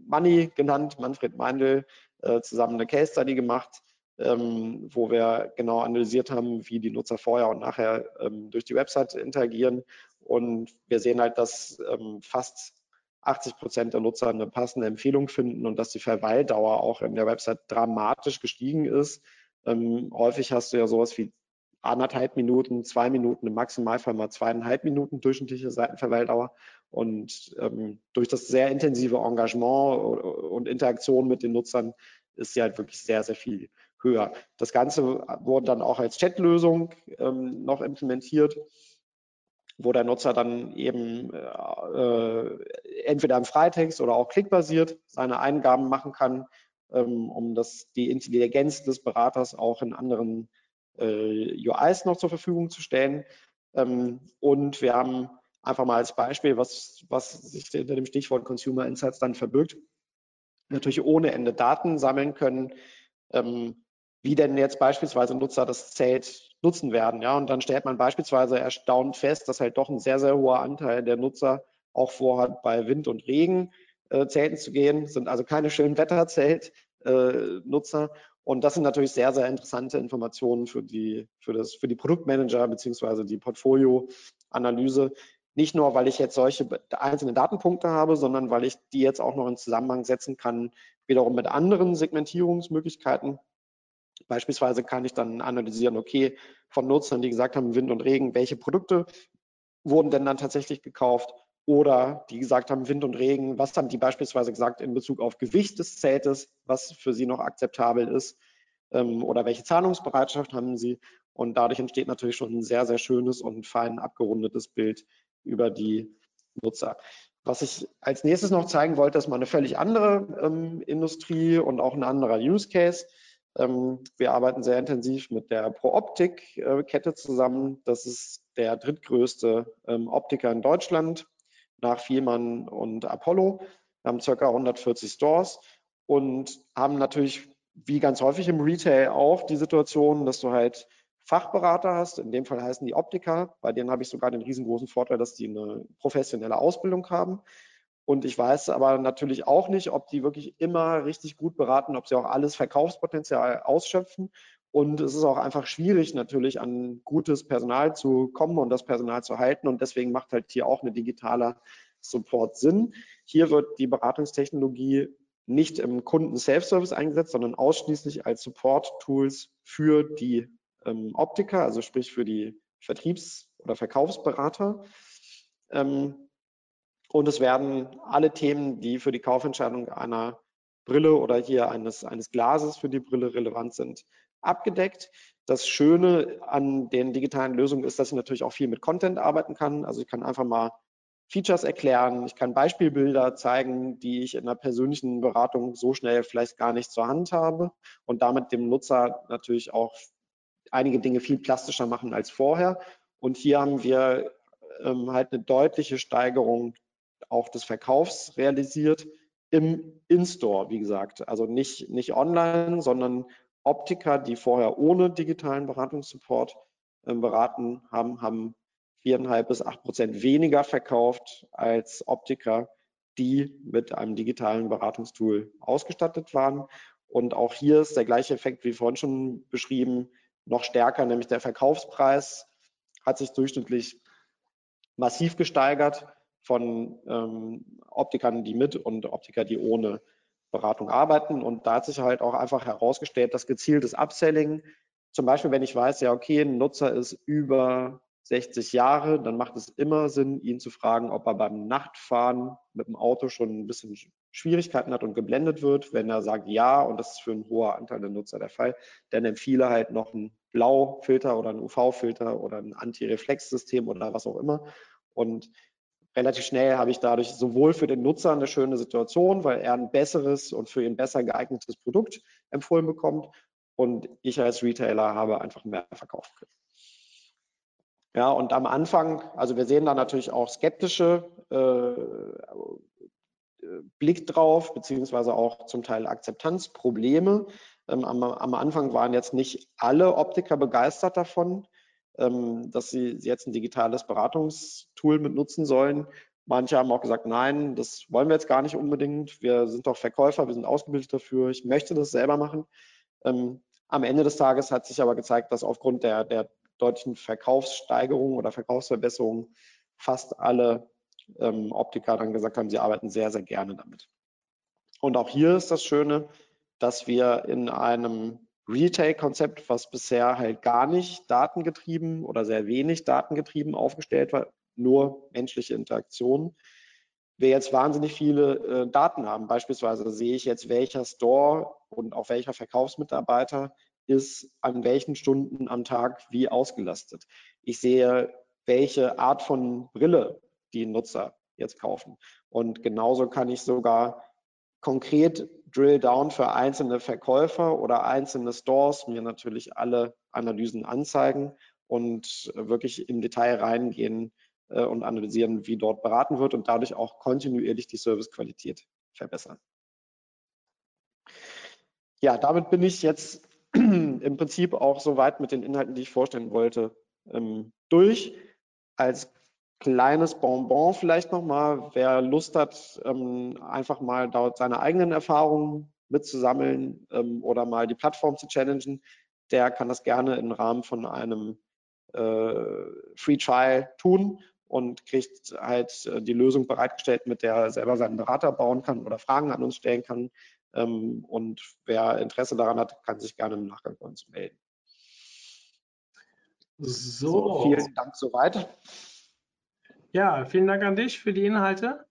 Money genannt, Manfred Meindl, äh, zusammen eine Case Study gemacht, ähm, wo wir genau analysiert haben, wie die Nutzer vorher und nachher ähm, durch die Website interagieren. Und wir sehen halt, dass ähm, fast 80 Prozent der Nutzer eine passende Empfehlung finden und dass die Verweildauer auch in der Website dramatisch gestiegen ist. Ähm, häufig hast du ja sowas wie anderthalb Minuten, zwei Minuten, im Maximalfall mal zweieinhalb Minuten durchschnittliche Seitenverweildauer. Und ähm, durch das sehr intensive Engagement und Interaktion mit den Nutzern ist sie halt wirklich sehr, sehr viel höher. Das Ganze wurde dann auch als Chatlösung ähm, noch implementiert, wo der Nutzer dann eben äh, entweder im Freitext oder auch klickbasiert seine Eingaben machen kann, ähm, um das, die Intelligenz des Beraters auch in anderen UIs noch zur Verfügung zu stellen. Ähm, und wir haben einfach mal als Beispiel, was, was sich hinter dem Stichwort Consumer Insights dann verbirgt, natürlich ohne Ende Daten sammeln können, ähm, wie denn jetzt beispielsweise Nutzer das Zelt nutzen werden. Ja, und dann stellt man beispielsweise erstaunt fest, dass halt doch ein sehr, sehr hoher Anteil der Nutzer auch vorhat, bei Wind und Regen äh, Zelten zu gehen, sind also keine schönen Wetterzelt-Nutzer. Äh, und das sind natürlich sehr, sehr interessante Informationen für die, für das, für die Produktmanager beziehungsweise die Portfolioanalyse. Nicht nur, weil ich jetzt solche einzelnen Datenpunkte habe, sondern weil ich die jetzt auch noch in Zusammenhang setzen kann, wiederum mit anderen Segmentierungsmöglichkeiten. Beispielsweise kann ich dann analysieren, okay, von Nutzern, die gesagt haben, Wind und Regen, welche Produkte wurden denn dann tatsächlich gekauft oder die gesagt haben, Wind und Regen, was haben die beispielsweise gesagt in Bezug auf Gewicht des Zeltes, was für sie noch akzeptabel ist ähm, oder welche Zahlungsbereitschaft haben sie. Und dadurch entsteht natürlich schon ein sehr, sehr schönes und fein abgerundetes Bild über die Nutzer. Was ich als nächstes noch zeigen wollte, ist mal eine völlig andere ähm, Industrie und auch ein anderer Use Case. Ähm, wir arbeiten sehr intensiv mit der ProOptik-Kette äh, zusammen. Das ist der drittgrößte ähm, Optiker in Deutschland nach Vielmann und Apollo. Wir haben circa 140 Stores und haben natürlich, wie ganz häufig im Retail auch, die Situation, dass du halt Fachberater hast. In dem Fall heißen die Optiker. Bei denen habe ich sogar den riesengroßen Vorteil, dass die eine professionelle Ausbildung haben. Und ich weiß aber natürlich auch nicht, ob die wirklich immer richtig gut beraten, ob sie auch alles Verkaufspotenzial ausschöpfen. Und es ist auch einfach schwierig, natürlich an gutes Personal zu kommen und das Personal zu halten. Und deswegen macht halt hier auch eine digitale Support Sinn. Hier wird die Beratungstechnologie nicht im Kunden-Self-Service eingesetzt, sondern ausschließlich als Support-Tools für die ähm, Optiker, also sprich für die Vertriebs- oder Verkaufsberater. Ähm, und es werden alle Themen, die für die Kaufentscheidung einer Brille oder hier eines, eines Glases für die Brille relevant sind, abgedeckt. Das Schöne an den digitalen Lösungen ist, dass ich natürlich auch viel mit Content arbeiten kann. Also ich kann einfach mal Features erklären, ich kann Beispielbilder zeigen, die ich in einer persönlichen Beratung so schnell vielleicht gar nicht zur Hand habe und damit dem Nutzer natürlich auch einige Dinge viel plastischer machen als vorher. Und hier haben wir ähm, halt eine deutliche Steigerung auch des Verkaufs realisiert im In-Store, wie gesagt. Also nicht, nicht online, sondern Optiker, die vorher ohne digitalen Beratungssupport äh, beraten haben, haben viereinhalb bis acht Prozent weniger verkauft als Optiker, die mit einem digitalen Beratungstool ausgestattet waren. Und auch hier ist der gleiche Effekt wie vorhin schon beschrieben, noch stärker, nämlich der Verkaufspreis hat sich durchschnittlich massiv gesteigert von ähm, Optikern, die mit und Optiker, die ohne Beratung arbeiten. Und da hat sich halt auch einfach herausgestellt, dass gezieltes Upselling, zum Beispiel, wenn ich weiß, ja, okay, ein Nutzer ist über 60 Jahre, dann macht es immer Sinn, ihn zu fragen, ob er beim Nachtfahren mit dem Auto schon ein bisschen Schwierigkeiten hat und geblendet wird, wenn er sagt ja, und das ist für einen hohen Anteil der Nutzer der Fall, dann empfehle halt noch einen Blaufilter oder einen UV-Filter oder ein Anti-Reflex-System oder was auch immer. Und relativ schnell habe ich dadurch sowohl für den Nutzer eine schöne Situation, weil er ein besseres und für ihn besser geeignetes Produkt empfohlen bekommt und ich als Retailer habe einfach mehr können. Ja, und am Anfang, also wir sehen da natürlich auch skeptische äh, Blick drauf, beziehungsweise auch zum Teil Akzeptanzprobleme. Ähm, am, am, Anfang waren jetzt nicht alle Optiker begeistert davon, dass sie jetzt ein digitales Beratungstool mit nutzen sollen. Manche haben auch gesagt, nein, das wollen wir jetzt gar nicht unbedingt. Wir sind doch Verkäufer, wir sind ausgebildet dafür. Ich möchte das selber machen. Ähm, am Ende des Tages hat sich aber gezeigt, dass aufgrund der, der deutlichen Verkaufssteigerung oder Verkaufsverbesserung fast alle ähm, Optiker dann gesagt haben, sie arbeiten sehr, sehr gerne damit. Und auch hier ist das Schöne, dass wir in einem Retail-Konzept, was bisher halt gar nicht datengetrieben oder sehr wenig datengetrieben aufgestellt war, nur menschliche Interaktion, wir jetzt wahnsinnig viele äh, Daten haben. Beispielsweise sehe ich jetzt, welcher Store und auch welcher Verkaufsmitarbeiter ist an welchen Stunden am Tag wie ausgelastet. Ich sehe, welche Art von Brille die Nutzer jetzt kaufen. Und genauso kann ich sogar konkret Drill Down für einzelne Verkäufer oder einzelne Stores mir natürlich alle Analysen anzeigen und wirklich im Detail reingehen äh, und analysieren, wie dort beraten wird und dadurch auch kontinuierlich die Servicequalität verbessern. Ja, damit bin ich jetzt im Prinzip auch soweit mit den Inhalten, die ich vorstellen wollte, ähm, durch. Als kleines Bonbon vielleicht nochmal, wer Lust hat, ähm, einfach mal dort seine eigenen Erfahrungen mitzusammeln ähm, oder mal die Plattform zu challengen, der kann das gerne im Rahmen von einem äh, Free Trial tun und kriegt halt äh, die Lösung bereitgestellt, mit der er selber seinen Berater bauen kann oder Fragen an uns stellen kann. Ähm, und wer Interesse daran hat, kann sich gerne im Nachgang bei uns melden. So. so vielen Dank soweit. Ja, vielen Dank an dich für die Inhalte.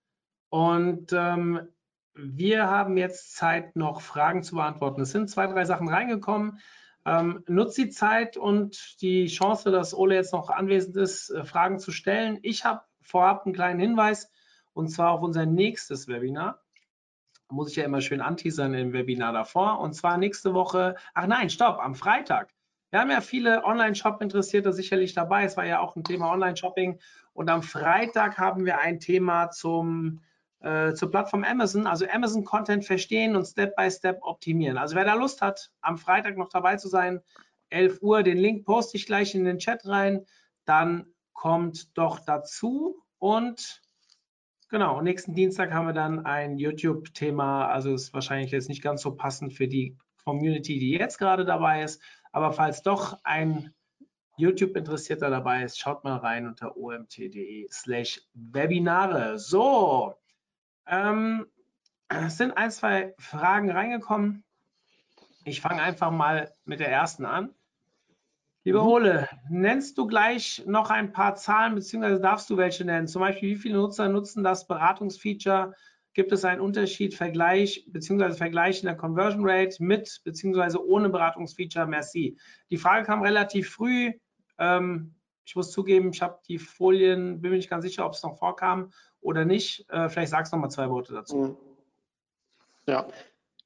Und ähm, wir haben jetzt Zeit, noch Fragen zu beantworten. Es sind zwei, drei Sachen reingekommen. Ähm, nutzt die Zeit und die Chance, dass Ole jetzt noch anwesend ist, äh, Fragen zu stellen. Ich habe vorab einen kleinen Hinweis und zwar auf unser nächstes Webinar. Muss ich ja immer schön anteasern im Webinar davor. Und zwar nächste Woche, ach nein, stopp, am Freitag. Wir haben ja viele Online-Shop-Interessierte sicherlich dabei. Es war ja auch ein Thema Online-Shopping. Und am Freitag haben wir ein Thema zum, äh, zur Plattform Amazon, also Amazon Content verstehen und Step-by-Step Step optimieren. Also wer da Lust hat, am Freitag noch dabei zu sein, 11 Uhr, den Link poste ich gleich in den Chat rein, dann kommt doch dazu. Und genau, nächsten Dienstag haben wir dann ein YouTube-Thema. Also ist wahrscheinlich jetzt nicht ganz so passend für die Community, die jetzt gerade dabei ist. Aber falls doch ein YouTube-Interessierter dabei ist, schaut mal rein unter omt.de slash Webinare. So, ähm, es sind ein, zwei Fragen reingekommen. Ich fange einfach mal mit der ersten an. Lieber mhm. Ole, nennst du gleich noch ein paar Zahlen, beziehungsweise darfst du welche nennen? Zum Beispiel, wie viele Nutzer nutzen das Beratungsfeature Gibt es einen Unterschied, Vergleich bzw. Vergleich in der Conversion Rate mit bzw. ohne Beratungsfeature? Merci. Die Frage kam relativ früh. Ähm, ich muss zugeben, ich habe die Folien, bin mir nicht ganz sicher, ob es noch vorkam oder nicht. Äh, vielleicht sagst du noch mal zwei Worte dazu. Mhm. Ja,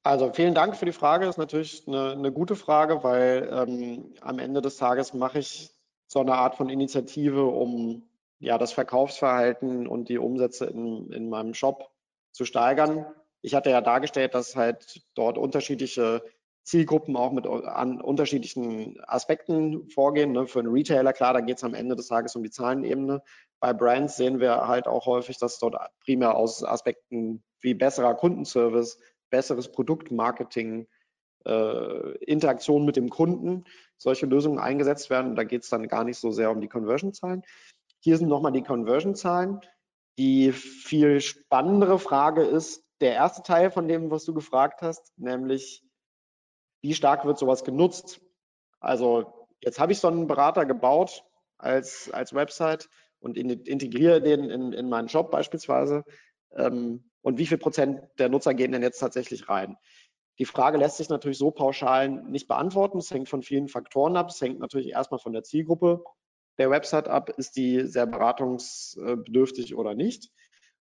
also vielen Dank für die Frage. Das ist natürlich eine, eine gute Frage, weil ähm, am Ende des Tages mache ich so eine Art von Initiative, um ja das Verkaufsverhalten und die Umsätze in, in meinem Shop zu steigern. Ich hatte ja dargestellt, dass halt dort unterschiedliche Zielgruppen auch mit an unterschiedlichen Aspekten vorgehen. Ne? Für einen Retailer, klar, da geht es am Ende des Tages um die Zahlenebene. Bei Brands sehen wir halt auch häufig, dass dort primär aus Aspekten wie besserer Kundenservice, besseres Produktmarketing, äh, Interaktion mit dem Kunden solche Lösungen eingesetzt werden. Da geht es dann gar nicht so sehr um die Conversion-Zahlen. Hier sind nochmal die Conversion-Zahlen. Die viel spannendere Frage ist der erste Teil von dem, was du gefragt hast, nämlich wie stark wird sowas genutzt? Also jetzt habe ich so einen Berater gebaut als, als Website und in, integriere den in, in meinen Shop beispielsweise. Ähm, und wie viel Prozent der Nutzer gehen denn jetzt tatsächlich rein. Die Frage lässt sich natürlich so pauschal nicht beantworten. Es hängt von vielen Faktoren ab. Es hängt natürlich erstmal von der Zielgruppe der Website ab. Ist die sehr beratungsbedürftig oder nicht?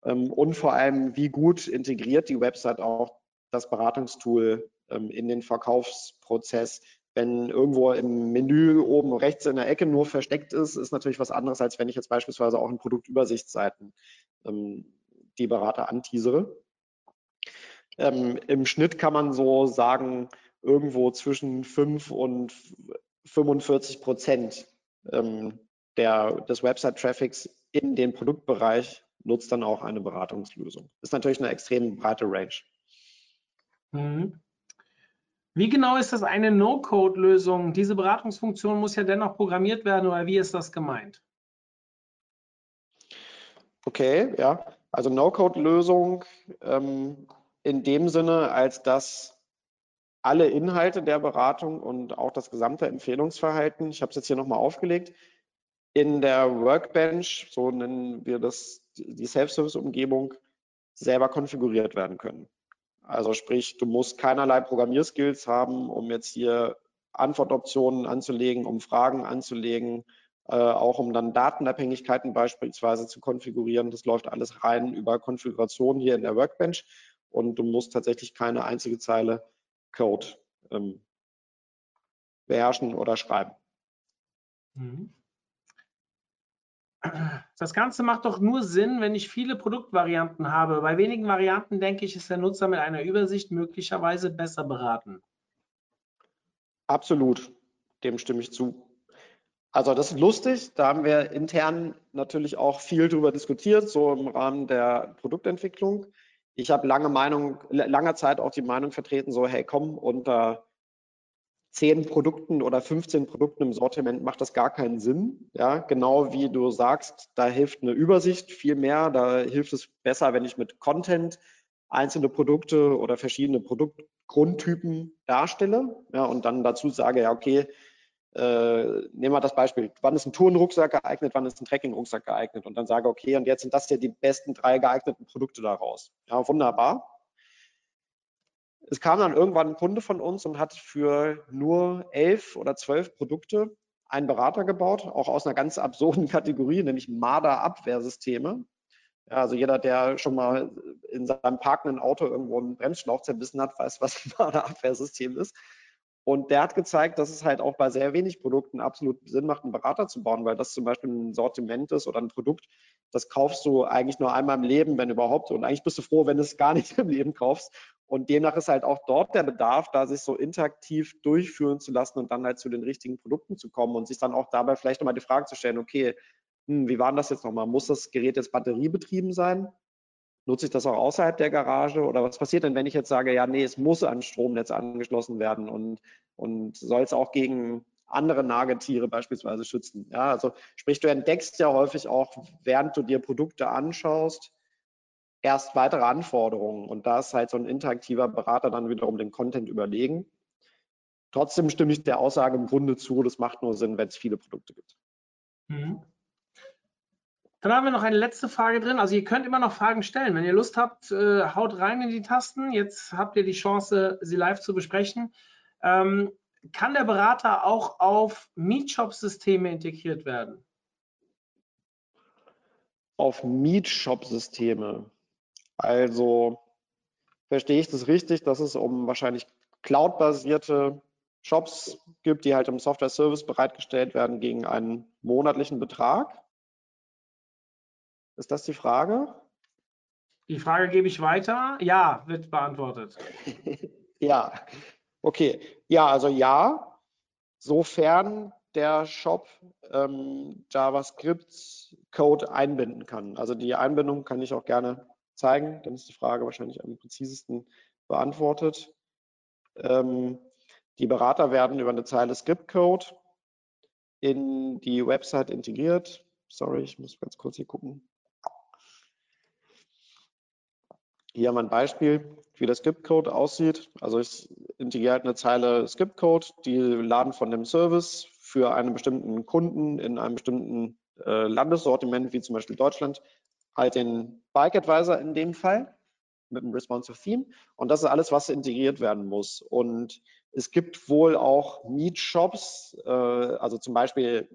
Ähm, und vor allem, wie gut integriert die Website auch das Beratungstool ähm, in den Verkaufsprozess. Wenn irgendwo im Menü oben rechts in der Ecke nur versteckt ist, ist natürlich was anderes, als wenn ich jetzt beispielsweise auch in Produktübersichtsseiten ähm, die Berater anteasere. Im Schnitt kann man so sagen, irgendwo zwischen 5 und 45 Prozent ähm, der, des Website-Traffics in den Produktbereich nutzt dann auch eine Beratungslösung. Ist natürlich eine extrem breite Range. Mhm. Wie genau ist das eine No-Code-Lösung? Diese Beratungsfunktion muss ja dennoch programmiert werden oder wie ist das gemeint? Okay, ja. Also No-Code-Lösung ähm, in dem Sinne, als dass alle Inhalte der Beratung und auch das gesamte Empfehlungsverhalten, ich habe es jetzt hier nochmal aufgelegt, in der Workbench, so nennen wir das die Self-Service-Umgebung, selber konfiguriert werden können. Also sprich, du musst keinerlei Programmierskills haben, um jetzt hier Antwortoptionen anzulegen, um Fragen anzulegen, äh, auch um dann Datenabhängigkeiten beispielsweise zu konfigurieren. Das läuft alles rein über Konfiguration hier in der Workbench und du musst tatsächlich keine einzige Zeile Code ähm, beherrschen oder schreiben. Mhm. Das Ganze macht doch nur Sinn, wenn ich viele Produktvarianten habe. Bei wenigen Varianten, denke ich, ist der Nutzer mit einer Übersicht möglicherweise besser beraten. Absolut, dem stimme ich zu. Also das ist lustig, da haben wir intern natürlich auch viel drüber diskutiert, so im Rahmen der Produktentwicklung. Ich habe lange Meinung, langer Zeit auch die Meinung vertreten, so hey komm, unter 10 Produkten oder 15 Produkten im Sortiment macht das gar keinen Sinn. Ja, genau wie du sagst, da hilft eine Übersicht viel mehr. Da hilft es besser, wenn ich mit Content einzelne Produkte oder verschiedene Produktgrundtypen darstelle. Ja, und dann dazu sage, ja, okay, nehmen wir das Beispiel, wann ist ein Tourenrucksack geeignet, wann ist ein Trekkingrucksack geeignet und dann sage, okay, und jetzt sind das hier die besten drei geeigneten Produkte daraus. Ja, wunderbar. Es kam dann irgendwann ein Kunde von uns und hat für nur elf oder zwölf Produkte einen Berater gebaut, auch aus einer ganz absurden Kategorie, nämlich Marder-Abwehrsysteme. Ja, also jeder, der schon mal in seinem parkenden Auto irgendwo einen Bremsschlauch zerbissen hat, weiß, was ein Marder-Abwehrsystem ist. Und der hat gezeigt, dass es halt auch bei sehr wenig Produkten absolut Sinn macht, einen Berater zu bauen, weil das zum Beispiel ein Sortiment ist oder ein Produkt, das kaufst du eigentlich nur einmal im Leben, wenn überhaupt. Und eigentlich bist du froh, wenn du es gar nicht im Leben kaufst. Und demnach ist halt auch dort der Bedarf, da sich so interaktiv durchführen zu lassen und dann halt zu den richtigen Produkten zu kommen und sich dann auch dabei vielleicht nochmal die Frage zu stellen, okay, hm, wie war denn das jetzt nochmal? Muss das Gerät jetzt batteriebetrieben sein? Nutze ich das auch außerhalb der Garage? Oder was passiert denn, wenn ich jetzt sage, ja, nee, es muss an Stromnetz angeschlossen werden und, und soll es auch gegen andere Nagetiere beispielsweise schützen? Ja, also sprich, du entdeckst ja häufig auch, während du dir Produkte anschaust, erst weitere Anforderungen. Und da ist halt so ein interaktiver Berater dann wiederum den Content überlegen. Trotzdem stimme ich der Aussage im Grunde zu, das macht nur Sinn, wenn es viele Produkte gibt. Mhm. Dann haben wir noch eine letzte Frage drin. Also ihr könnt immer noch Fragen stellen. Wenn ihr Lust habt, äh, haut rein in die Tasten. Jetzt habt ihr die Chance, sie live zu besprechen. Ähm, kann der Berater auch auf Meetshop-Systeme integriert werden? Auf Meetshop-Systeme. Also verstehe ich das richtig, dass es um wahrscheinlich cloud-basierte Shops gibt, die halt im Software-Service bereitgestellt werden gegen einen monatlichen Betrag? Ist das die Frage? Die Frage gebe ich weiter. Ja, wird beantwortet. ja, okay. Ja, also ja, sofern der Shop ähm, JavaScript-Code einbinden kann. Also die Einbindung kann ich auch gerne zeigen. Dann ist die Frage wahrscheinlich am präzisesten beantwortet. Ähm, die Berater werden über eine Zeile Script-Code in die Website integriert. Sorry, ich muss ganz kurz hier gucken. Hier haben wir ein Beispiel, wie der Skip-Code aussieht. Also ich integriere halt eine Zeile Skip-Code, die laden von dem Service für einen bestimmten Kunden in einem bestimmten äh, Landessortiment, wie zum Beispiel Deutschland, halt den Bike Advisor in dem Fall. mit einem responsive Theme. Und das ist alles, was integriert werden muss. Und es gibt wohl auch Meet-Shops, äh, also zum Beispiel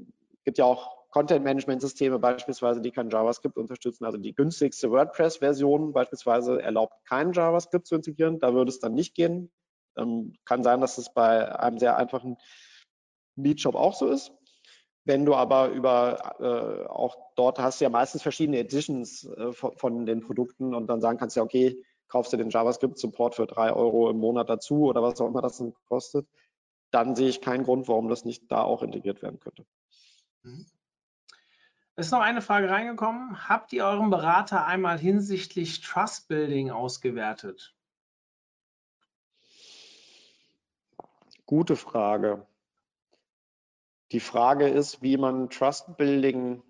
gibt ja auch Content-Management-Systeme beispielsweise, die kein JavaScript unterstützen. Also die günstigste WordPress-Version beispielsweise erlaubt kein JavaScript zu integrieren. Da würde es dann nicht gehen. Ähm, kann sein, dass es bei einem sehr einfachen Meet-Shop auch so ist. Wenn du aber über äh, auch dort hast du ja meistens verschiedene Editions äh, von, von, den Produkten und dann sagen kannst ja, okay, kaufst du den JavaScript-Support für drei Euro im Monat dazu oder was auch immer das kostet, dann sehe ich keinen Grund, warum das nicht da auch integriert werden könnte. Mhm. Ist noch eine Frage reingekommen. Habt ihr euren Berater einmal hinsichtlich Trust Building ausgewertet? Gute Frage. Die Frage ist, wie man Trust Building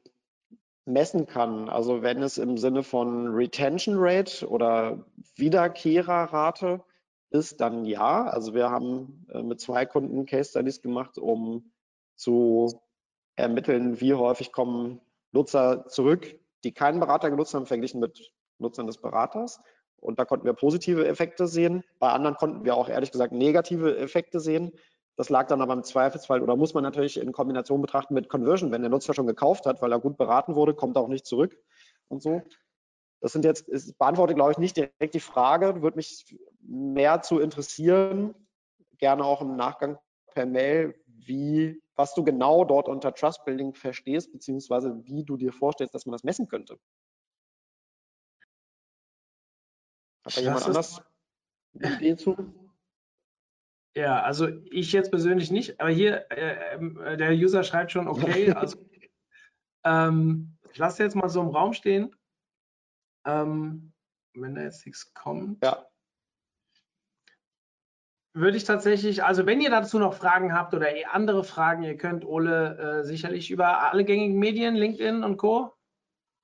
messen kann. Also wenn es im Sinne von Retention Rate oder Wiederkehrerrate ist, dann ja. Also wir haben äh, mit zwei Kunden Case Studies gemacht, um zu ermitteln, wie häufig kommen Nutzer zurück, die keinen Berater genutzt haben, verglichen mit Nutzern des Beraters. Und da konnten wir positive Effekte sehen. Bei anderen konnten wir auch ehrlich gesagt negative Effekte sehen. Das lag dann aber im Zweifelsfall oder muss man natürlich in Kombination betrachten mit Conversion. Wenn der Nutzer schon gekauft hat, weil er gut beraten wurde, kommt er auch nicht zurück und so. Das sind jetzt, ist, beantworte, glaube ich, nicht direkt die Frage, würde mich mehr zu interessieren, gerne auch im Nachgang per Mail, wie, was du genau dort unter Trust Building verstehst, beziehungsweise wie du dir vorstellst, dass man das messen könnte. Hat da jemand anders eine Idee zu? Ja, also ich jetzt persönlich nicht, aber hier, äh, äh, der User schreibt schon, okay, also ähm, ich lasse jetzt mal so im Raum stehen. Ähm, wenn da jetzt nichts kommt. Ja. Würde ich tatsächlich, also wenn ihr dazu noch Fragen habt oder andere Fragen, ihr könnt Ole äh, sicherlich über alle gängigen Medien, LinkedIn und Co.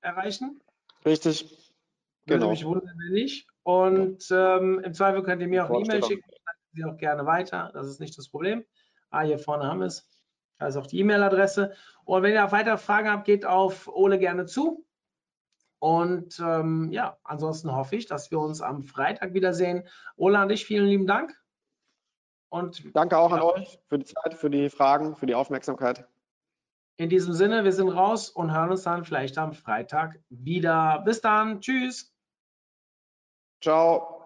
erreichen. Richtig. Würde genau. mich wundern, wenn nicht. Und ähm, im Zweifel könnt ihr mir auch eine E-Mail schicken Sie auch gerne weiter. Das ist nicht das Problem. Ah, hier vorne haben wir es. Da ist auch die E-Mail-Adresse. Und wenn ihr auch weitere Fragen habt, geht auf Ole gerne zu. Und ähm, ja, ansonsten hoffe ich, dass wir uns am Freitag wiedersehen. Ole, an dich vielen lieben Dank. Und danke auch ja, an euch für die Zeit, für die Fragen, für die Aufmerksamkeit. In diesem Sinne, wir sind raus und hören uns dann vielleicht am Freitag wieder. Bis dann. Tschüss. Ciao.